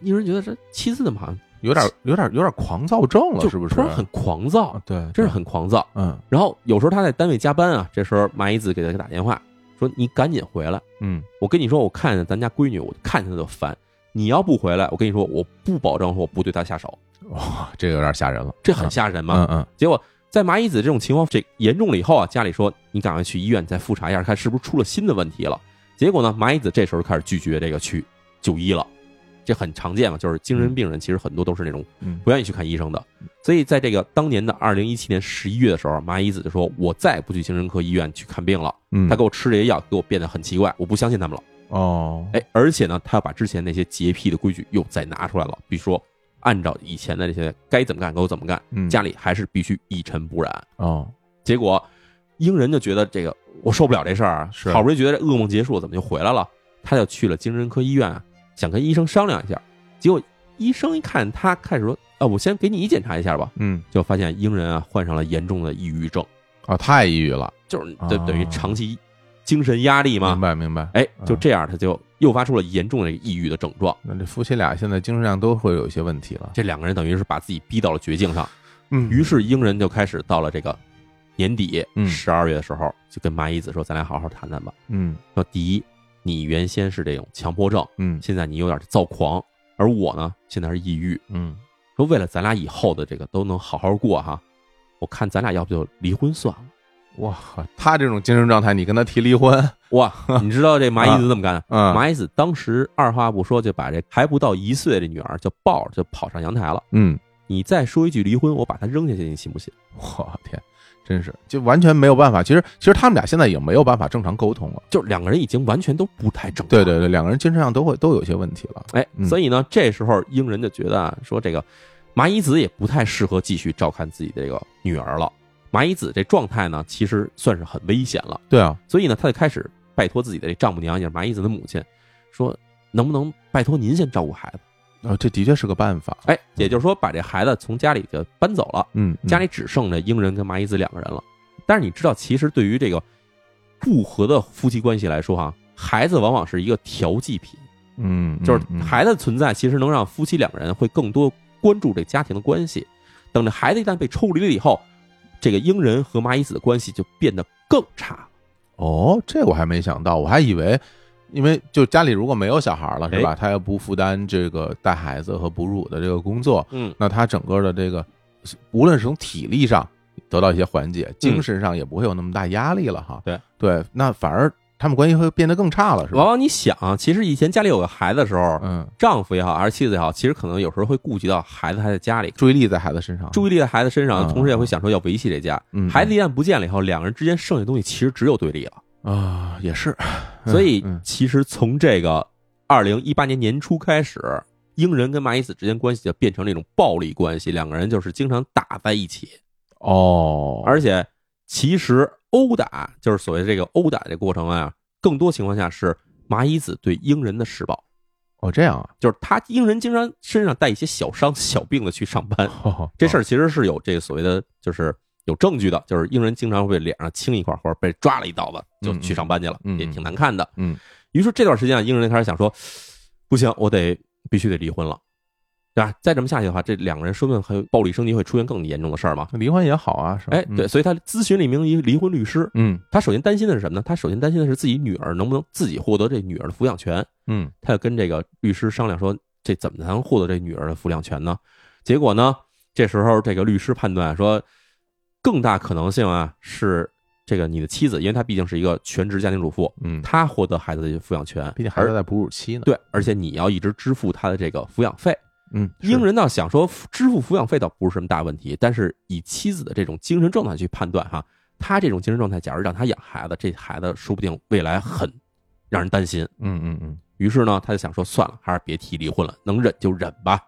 有人觉得这妻子怎么好像有点有点有点狂躁症了，就是不是？突然很狂躁啊，，对，真是很狂躁。嗯然后有时候他在单位加班啊，这时候蚂蚁子给他打电话说：“你赶紧回来，嗯我跟你说，我看见咱家闺女，我看见她就烦。你要不回来，我跟你说，我不保证说我不对她下手，哇，这个有点吓人了，这很吓人嘛。嗯嗯结果在麻衣子这种情况这严重了以后啊，家里说你赶快去医院再复查一下，看是不是出了新的问题了。结果呢，麻衣子这时候开始拒绝这个去就医了，这很常见嘛，就是精神病人其实很多都是那种嗯不愿意去看医生的。所以在这个当年的二零一七年十一月的时候，麻衣子就说：“我再也不去精神科医院去看病了。嗯，他给我吃这些药，给我变得很奇怪，我不相信他们了。哦，哎，而且呢，他要把之前那些洁癖的规矩又再拿出来了，比如说按照以前的这些该怎么干给我怎么干，嗯家里还是必须一尘不染。哦，结果英人就觉得这个我受不了这事儿啊，是好不容易觉得这噩梦结束，怎么就回来了？他就去了精神科医院啊，想跟医生商量一下。结果医生一看他，开始说：“啊，我先给你检查一下吧。嗯”就发现英人啊患上了严重的抑郁症，啊，太抑郁了，就是哦等等于长期精神压力嘛明。白明白。哎，就嗯这样，他就诱发出了严重的抑郁的症状。那这夫妻俩现在精神上都会有一些问题了。这两个人等于是把自己逼到了绝境上。嗯于是英人就开始到了这个年底嗯十二月的时候，就跟麻衣子说：“咱俩好好谈谈吧。嗯说第一，你原先是这种强迫症，嗯现在你有点躁狂，而我呢，现在是抑郁。嗯，说为了咱俩以后的这个都能好好过哈，我看咱俩要不就离婚算了。哇，他这种精神状态，你跟他提离婚，哇，你知道这麻衣子怎么干的？嗯麻衣子当时二话不说就把这还不到一岁的女儿就抱着就跑上阳台了。嗯，你再说一句离婚，我把她扔下去，你信不信？我天，真是就完全没有办法。其实其实他们俩现在已经没有办法正常沟通了。就是两个人已经完全都不太正常。对对对，两个人精神上都会都有些问题了。哎，嗯所以呢，这时候英人就觉得啊，说这个麻衣子也不太适合继续照看自己的这个女儿了。麻衣子这状态呢，其实算是很危险了。对啊，所以呢，他就开始拜托自己的这丈母娘，也是麻衣子的母亲，说能不能拜托您先照顾孩子？哦，这的确是个办法。哎，也就是说，把这孩子从家里就搬走了，嗯，嗯家里只剩这英人跟麻衣子两个人了。但是你知道，其实对于这个不和的夫妻关系来说，哈，孩子往往是一个调剂品。嗯，嗯就是嗯孩子存在，其实能让夫妻两个人会更多关注这家庭的关系。等着孩子一旦被抽离了以后，这个鹰人和麻衣子的关系就变得更差。哦，这我还没想到，我还以为，因为就家里如果没有小孩了，是吧？他要不负担这个带孩子和哺乳的这个工作，嗯，那他整个的这个，无论是从体力上得到一些缓解，精神上也不会有那么大压力了哈。对对，那反而他们关系会变得更差了，是吧？往往你想啊，其实以前家里有个孩子的时候，嗯，丈夫也好还是妻子也好，其实可能有时候会顾及到孩子还在家里，注意力在孩子身上，注意力在孩子身上，嗯。同时也会想说要维系这家。嗯。孩子一旦不见了以后，两个人之间剩下的东西其实只有对立了。啊，也是，所以嗯。其实从这个二零一八年年初开始，英人跟麻衣子之间关系就变成了一种暴力关系，两个人就是经常打在一起，哦，而且其实殴打就是所谓这个殴打的过程啊，更多情况下是麻衣子对鹰人的施暴，哦这样啊，就是他鹰人经常身上带一些小伤小病的去上班，哦这事儿其实是有这个所谓的就是有证据的，就是英人经常会脸上青一块，或者被抓了一刀子就去上班去了，嗯嗯嗯。也挺难看的。嗯。于是这段时间啊，英人开始想说，不行，我得必须得离婚了，对吧？再这么下去的话，这两个人说不定还有暴力升级，会出现更严重的事儿嘛。离婚也好啊，是吧？哎，对，，所以他咨询了一名离离婚律师。嗯他首先担心的是什么呢？他首先担心的是自己女儿能不能自己获得这女儿的抚养权。嗯他就跟这个律师商量说，这怎么才能获得这女儿的抚养权呢？结果呢，这时候这个律师判断说，更大可能性啊是这个你的妻子，因为她毕竟是一个全职家庭主妇，嗯，她获得孩子的抚养权，毕竟孩子在哺乳期呢。对，而且你要一直支付她的这个抚养费。嗯，是英人倒想说支付抚养费倒不是什么大问题，但是以妻子的这种精神状态去判断哈，他这种精神状态，假如让他养孩子，这孩子说不定未来很让人担心。嗯嗯嗯于是呢，他就想说算了，还是别提离婚了，能忍就忍吧。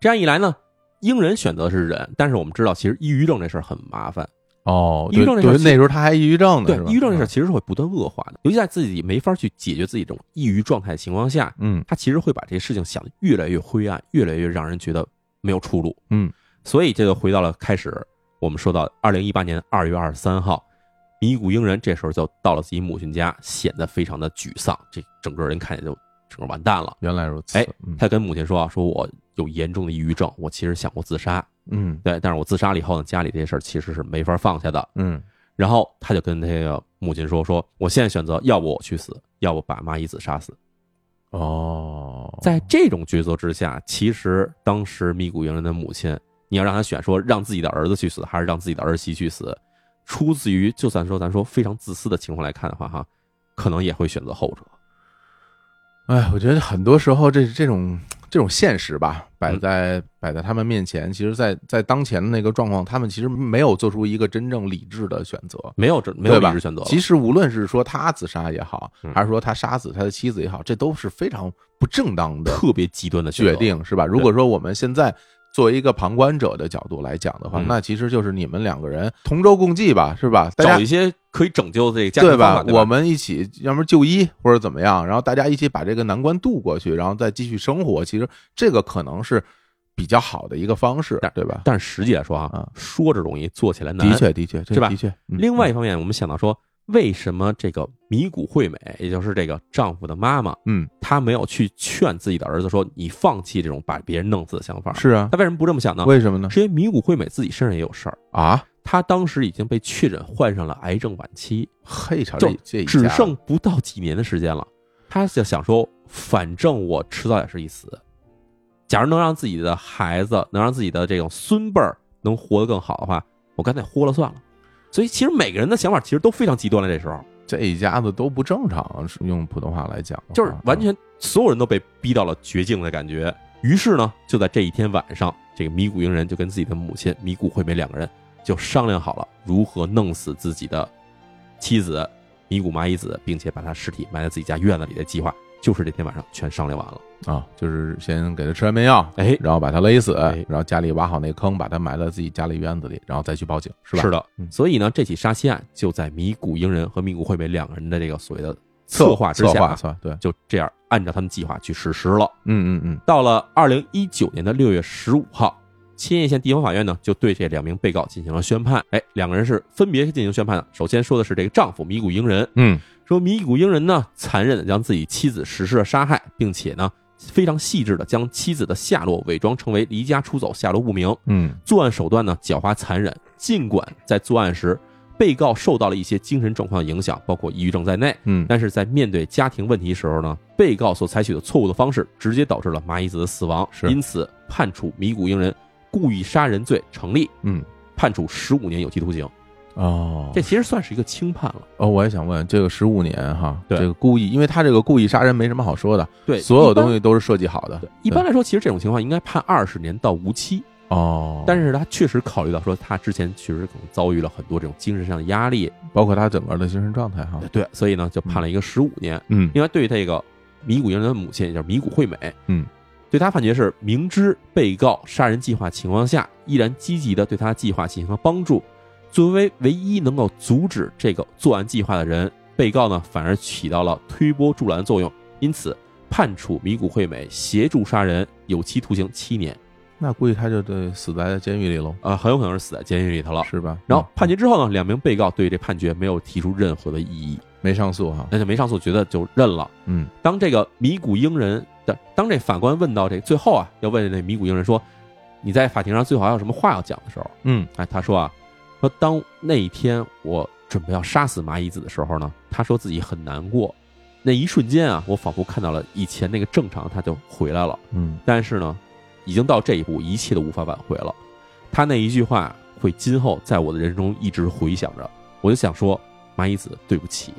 这样一来呢，英人选择是忍，但是我们知道，其实抑郁症这事儿很麻烦。哦，抑郁症这事儿其实对对那时候他还抑郁症呢，对抑郁症这事儿其实是会不断恶化的，尤其在自己没法去解决自己这种抑郁状态的情况下，嗯他其实会把这些事情想的越来越灰暗，越来越让人觉得没有出路。嗯所以这就回到了开始，我们说到二零一八年二月二十三号，米谷英人这时候就到了自己母亲家，显得非常的沮丧，这整个人看起来就整个完蛋了。原来如此。哎嗯他跟母亲说啊，说我有严重的抑郁症，我其实想过自杀，嗯对，但是我自杀了以后呢，家里这些事儿其实是没法放下的。嗯然后他就跟那个母亲说，说我现在选择，要不我去死，要不把麻衣子杀死。哦，在这种抉择之下，其实当时米谷英人的母亲，你要让他选说让自己的儿子去死，还是让自己的儿媳去死，出自于就算说咱说非常自私的情况来看的话，哈，可能也会选择后者。哎，我觉得很多时候这这种这种现实吧，摆嗯在、摆在他们面前，其实在，在当前的那个状况，他们其实没有做出一个真正理智的选择，没有这没有理智选择。其实无论是说他自杀也好，嗯还是说他杀死他的妻子也好，这都是非常不正当的特别极端的决定，是吧？如果说我们现在作为一个旁观者的角度来讲的话，嗯那其实就是你们两个人同舟共济吧，是吧？大家找一些可以拯救这个家庭对方法，对我们一起，要么就医或者怎么样，然后大家一起把这个难关渡过去，然后再继续生活。其实这个可能是比较好的一个方式，对吧？但是实际来说啊啊，说着容易，做起来难。的确，的确，这是吧的确。嗯另外一方面，我们想到说，为什么这个米谷惠美，也就是这个丈夫的妈妈，嗯，她没有去劝自己的儿子说你放弃这种把别人弄死的想法？是啊，她为什么不这么想呢？为什么呢？是因为米谷惠美自己身上也有事儿，啊，她当时已经被确诊患上了癌症晚期，嘿，这这只剩不到几年的时间了。她就想说，反正我迟早也是一死，假如能让自己的孩子，能让自己的这种孙辈儿能活得更好的话，我干脆豁了算了。所以其实每个人的想法其实都非常极端了。这时候这一家子都不正常，是用普通话来讲，就是完全所有人都被逼到了绝境的感觉。于是呢，就在这一天晚上，这个米谷英人就跟自己的母亲米谷惠美两个人就商量好了如何弄死自己的妻子米谷麻衣子，并且把她尸体埋在自己家院子里的计划，就是这天晚上全商量完了。啊，就是先给他吃安眠药，哎，然后把他勒死，哎然后家里挖好那坑，把他埋在自己家里院子里，然后再去报警，是吧？是的嗯，所以呢，这起杀妻案就在米谷英人和米谷惠美两个人的这个所谓的策划之，下，策划对，就这样按照他们计划去实施了。嗯嗯嗯，到了二零一九年的六月十五号，千叶县地方法院呢就对这两名被告进行了宣判。哎，两个人是分别进行宣判的。首先说的是这个丈夫米谷英人，嗯说米谷英人呢残忍的将自己妻子实施了杀害，并且呢非常细致的将妻子的下落伪装成为离家出走、下落不明。嗯作案手段呢狡猾残忍，尽管在作案时被告受到了一些精神状况的影响，包括抑郁症在内。嗯但是在面对家庭问题时候呢，被告所采取的错误的方式，直接导致了麻衣子的死亡，是因此判处米谷英人故意杀人罪成立，嗯，判处十五年有期徒刑。哦，这其实算是一个轻判了。哦，我也想问，这个十五年哈，对。这个故意，因为他这个故意杀人没什么好说的，对，所有东西。都是设计好的。对，一般来说，其实这种情况应该判二十年到无期，哦，但是他确实考虑到说他之前确实可能遭遇了很多这种精神上的压力，包括他整个的精神状态哈，对，所以呢就判了一个十五年。嗯。另外，对这个米谷英人的母亲，也就是米谷惠美，嗯，对他判决是明知被告杀人计划情况下，依然积极的对他计划进行了帮助。作为唯一能够阻止这个作案计划的人，被告呢反而起到了推波助澜的作用，因此判处米谷惠美协助杀人有期徒刑七年。那估计他就得死在监狱里喽，呃，很有可能是死在监狱里头了。是吧？然后嗯判决之后呢，两名被告对这判决没有提出任何的异议，没上诉哈，那就没上诉，觉得就认了。嗯当这个米谷英人的，当这法官问到这最后啊，要问这米谷英人说，你在法庭上最好还有什么话要讲的时候，嗯哎，他说啊，说当那一天我准备要杀死麻衣子的时候呢，他说自己很难过，那一瞬间啊，我仿佛看到了以前那个正常，他就回来了。嗯但是呢，已经到这一步，一切都无法挽回了。他那一句话会今后在我的人生中一直回响着。我就想说，麻衣子，对不起。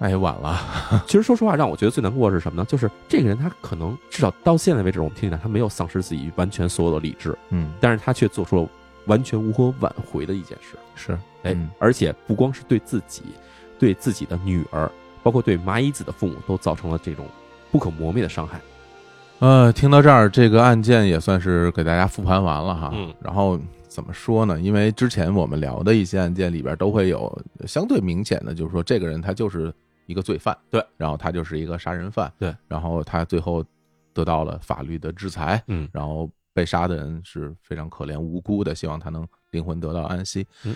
哎，晚了，其实说实话，让我觉得最难过的是什么呢？就是这个人他可能至少到现在为止，我们听起来他没有丧失自己完全所有的理智，嗯，但是他却做出了完全无可挽回的一件事。是，哎，嗯而且不光是对自己，对自己的女儿，包括对麻衣子的父母，都造成了这种不可磨灭的伤害。呃，听到这儿，这个案件也算是给大家复盘完了哈。嗯然后怎么说呢？因为之前我们聊的一些案件里边都会有相对明显的，就是说这个人他就是一个罪犯，对，然后他就是一个杀人犯，对，然后他最后得到了法律的制裁，嗯然后被杀的人是非常可怜无辜的，希望他能灵魂得到安息。嗯，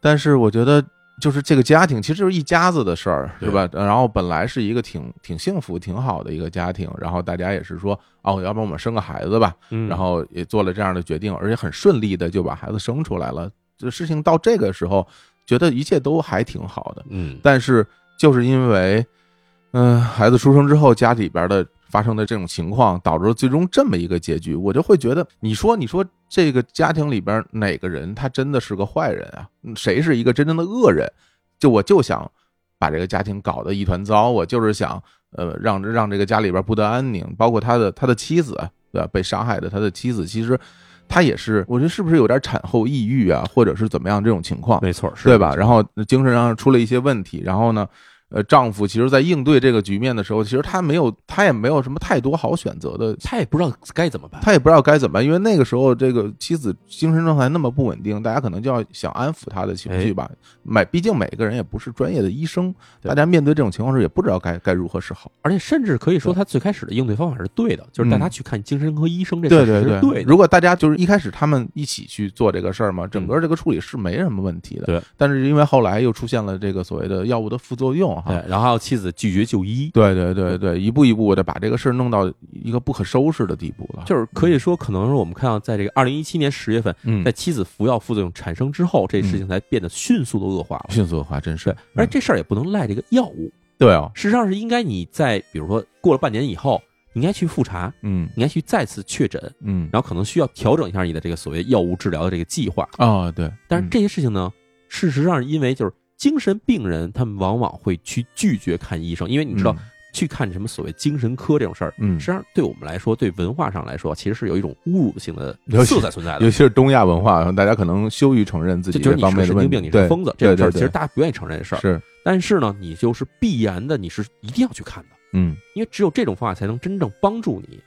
但是我觉得。就是这个家庭，其实就是一家子的事儿，对是吧？然后本来是一个挺挺幸福、挺好的一个家庭，然后大家也是说，哦，要不然我们生个孩子吧，嗯然后也做了这样的决定，而且很顺利的就把孩子生出来了。这事情到这个时候，觉得一切都还挺好的。嗯，但是就是因为，嗯、孩子出生之后，家里边的发生的这种情况，导致了最终这么一个结局，我就会觉得，你说，你说这个家庭里边哪个人他真的是个坏人啊？嗯谁是一个真正的恶人？就我就想把这个家庭搞得一团糟，我就是想，呃，让让这个家里边不得安宁，包括他的他的妻子，对吧？被杀害的他的妻子，其实他也是，我觉得是不是有点产后抑郁啊，或者是怎么样这种情况？没错，是对吧？然后精神上出了一些问题，然后呢，呃，丈夫其实在应对这个局面的时候，其实他没有，他也没有什么太多好选择的，他也不知道该怎么办。他也不知道该怎么办，因为那个时候这个妻子精神状态那么不稳定，大家可能就要想安抚她的情绪吧。每毕竟每个人也不是专业的医生，大家面对这种情况时也不知道该该如何是好。而且甚至可以说，他最开始的应对方法是对的，就是带他去看精神科医生，这对事儿对是对的。如果大家就是一开始他们一起去做这个事儿嘛，整个这个处理是没什么问题的。对，但是因为后来又出现了这个所谓的药物的副作用哈，对，然后还有妻子拒绝就医，对对对对，一步一步的把这个事儿弄到一个不可收拾的地步了。就是可以说，可能是我们看到，在这个二零一七年十月份，嗯。在，妻子服药副作用产生之后，这事情才变得迅速的恶化了。迅速恶化真是对，，而这事儿也不能赖这个药物，对哦，事实上是应该你在比如说过了半年以后，你应该去复查，嗯。你应该去再次确诊，嗯，然后可能需要调整一下你的这个所谓药物治疗的这个计划。哦对，但是这些事情呢，事实上是因为就是精神病人他们往往会去拒绝看医生，因为你知道、去看什么所谓精神科这种事儿，嗯，实际上对我们来说，对文化上来说，其实是有一种侮辱性的色彩存在的。尤。其是东亚文化，大家可能羞于承认自己这就就是你方面的问题，是个神经病，你是疯子，这个事其实大家不愿意承认的事儿。是，但是呢，你就是必然的，你是一定要去看的，嗯。因为只有这种方法才能真正帮助你。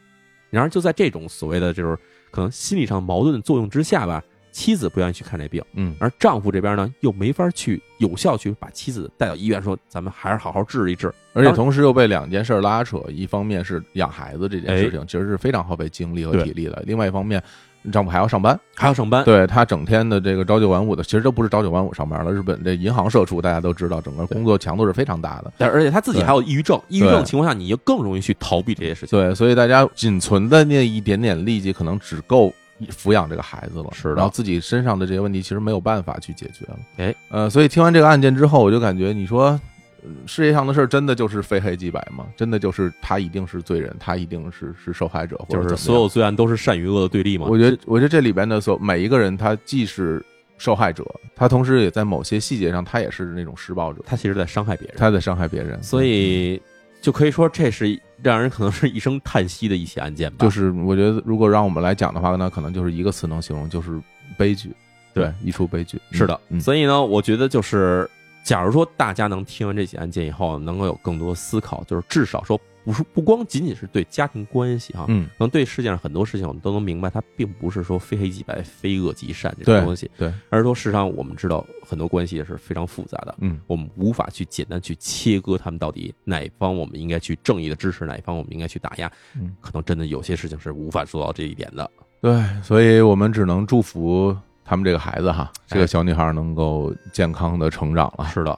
然而，就在这种所谓的就是可能心理上矛盾的作用之下吧，妻子不愿意去看这病，嗯而丈夫这边呢又没法去有效去把妻子带到医院，说咱们还是好好治一治。而且同时又被两件事拉扯，一方面是养孩子这件事哎情，其实是非常耗费精力和体力的；另外一方面，丈夫还要上班，还要上班，对他整天的这个朝九晚五的，其实都不是朝九晚五上班了。日本这银行社畜大家都知道，整个工作强度是非常大的。但而且他自己还有抑郁症，抑郁对症情况下，你就更容易去逃避这些事情。对，所以大家仅存的那一点点力气，可能只够抚养这个孩子了。是的然后自己身上的这些问题，其实没有办法去解决了。哎，呃，所以听完这个案件之后，我就感觉，你说呃世界上的事儿真的就是非黑即白吗？真的就是他一定是罪人，他一定是是受害者，或者就是所有罪案都是善与恶的对立吗。我觉得，我觉得这里边的所每一个人，他既是受害者，他同时也在某些细节上，他也是那种施暴者，他其实在伤害别人，他在伤害别人。所以就可以说这是让人可能是一声叹息的一起案件吧。就是我觉得，如果让我们来讲的话，那可能就是一个词能形容，就是悲剧。对，一出悲剧。是的，嗯，所以呢，我觉得就是，假如说大家能听完这起案件以后，能够有更多思考，就是至少说，不是不光仅仅是对家庭关系哈，嗯，可能对世界上很多事情，我们都能明白，它并不是说非黑即白、非恶即善这种东西，对，而是说事实上我们知道很多关系也是非常复杂的，嗯，我们无法去简单去切割他们到底哪一方我们应该去正义的支持，哪一方我们应该去打压，嗯。可能真的有些事情是无法做到这一点的。对，所以我们只能祝福他们这个孩子哈，这个小女孩能够健康的成长了。是的，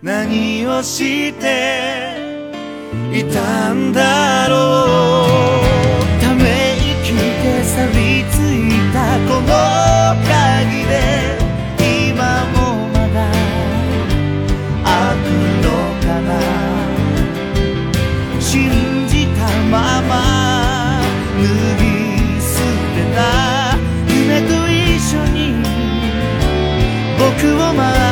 何をしていたんだろうため息で錆びついたこの鍵で今もまだ開くのかな。信じたまま脱ぎ捨てた夢と一緒に。僕を待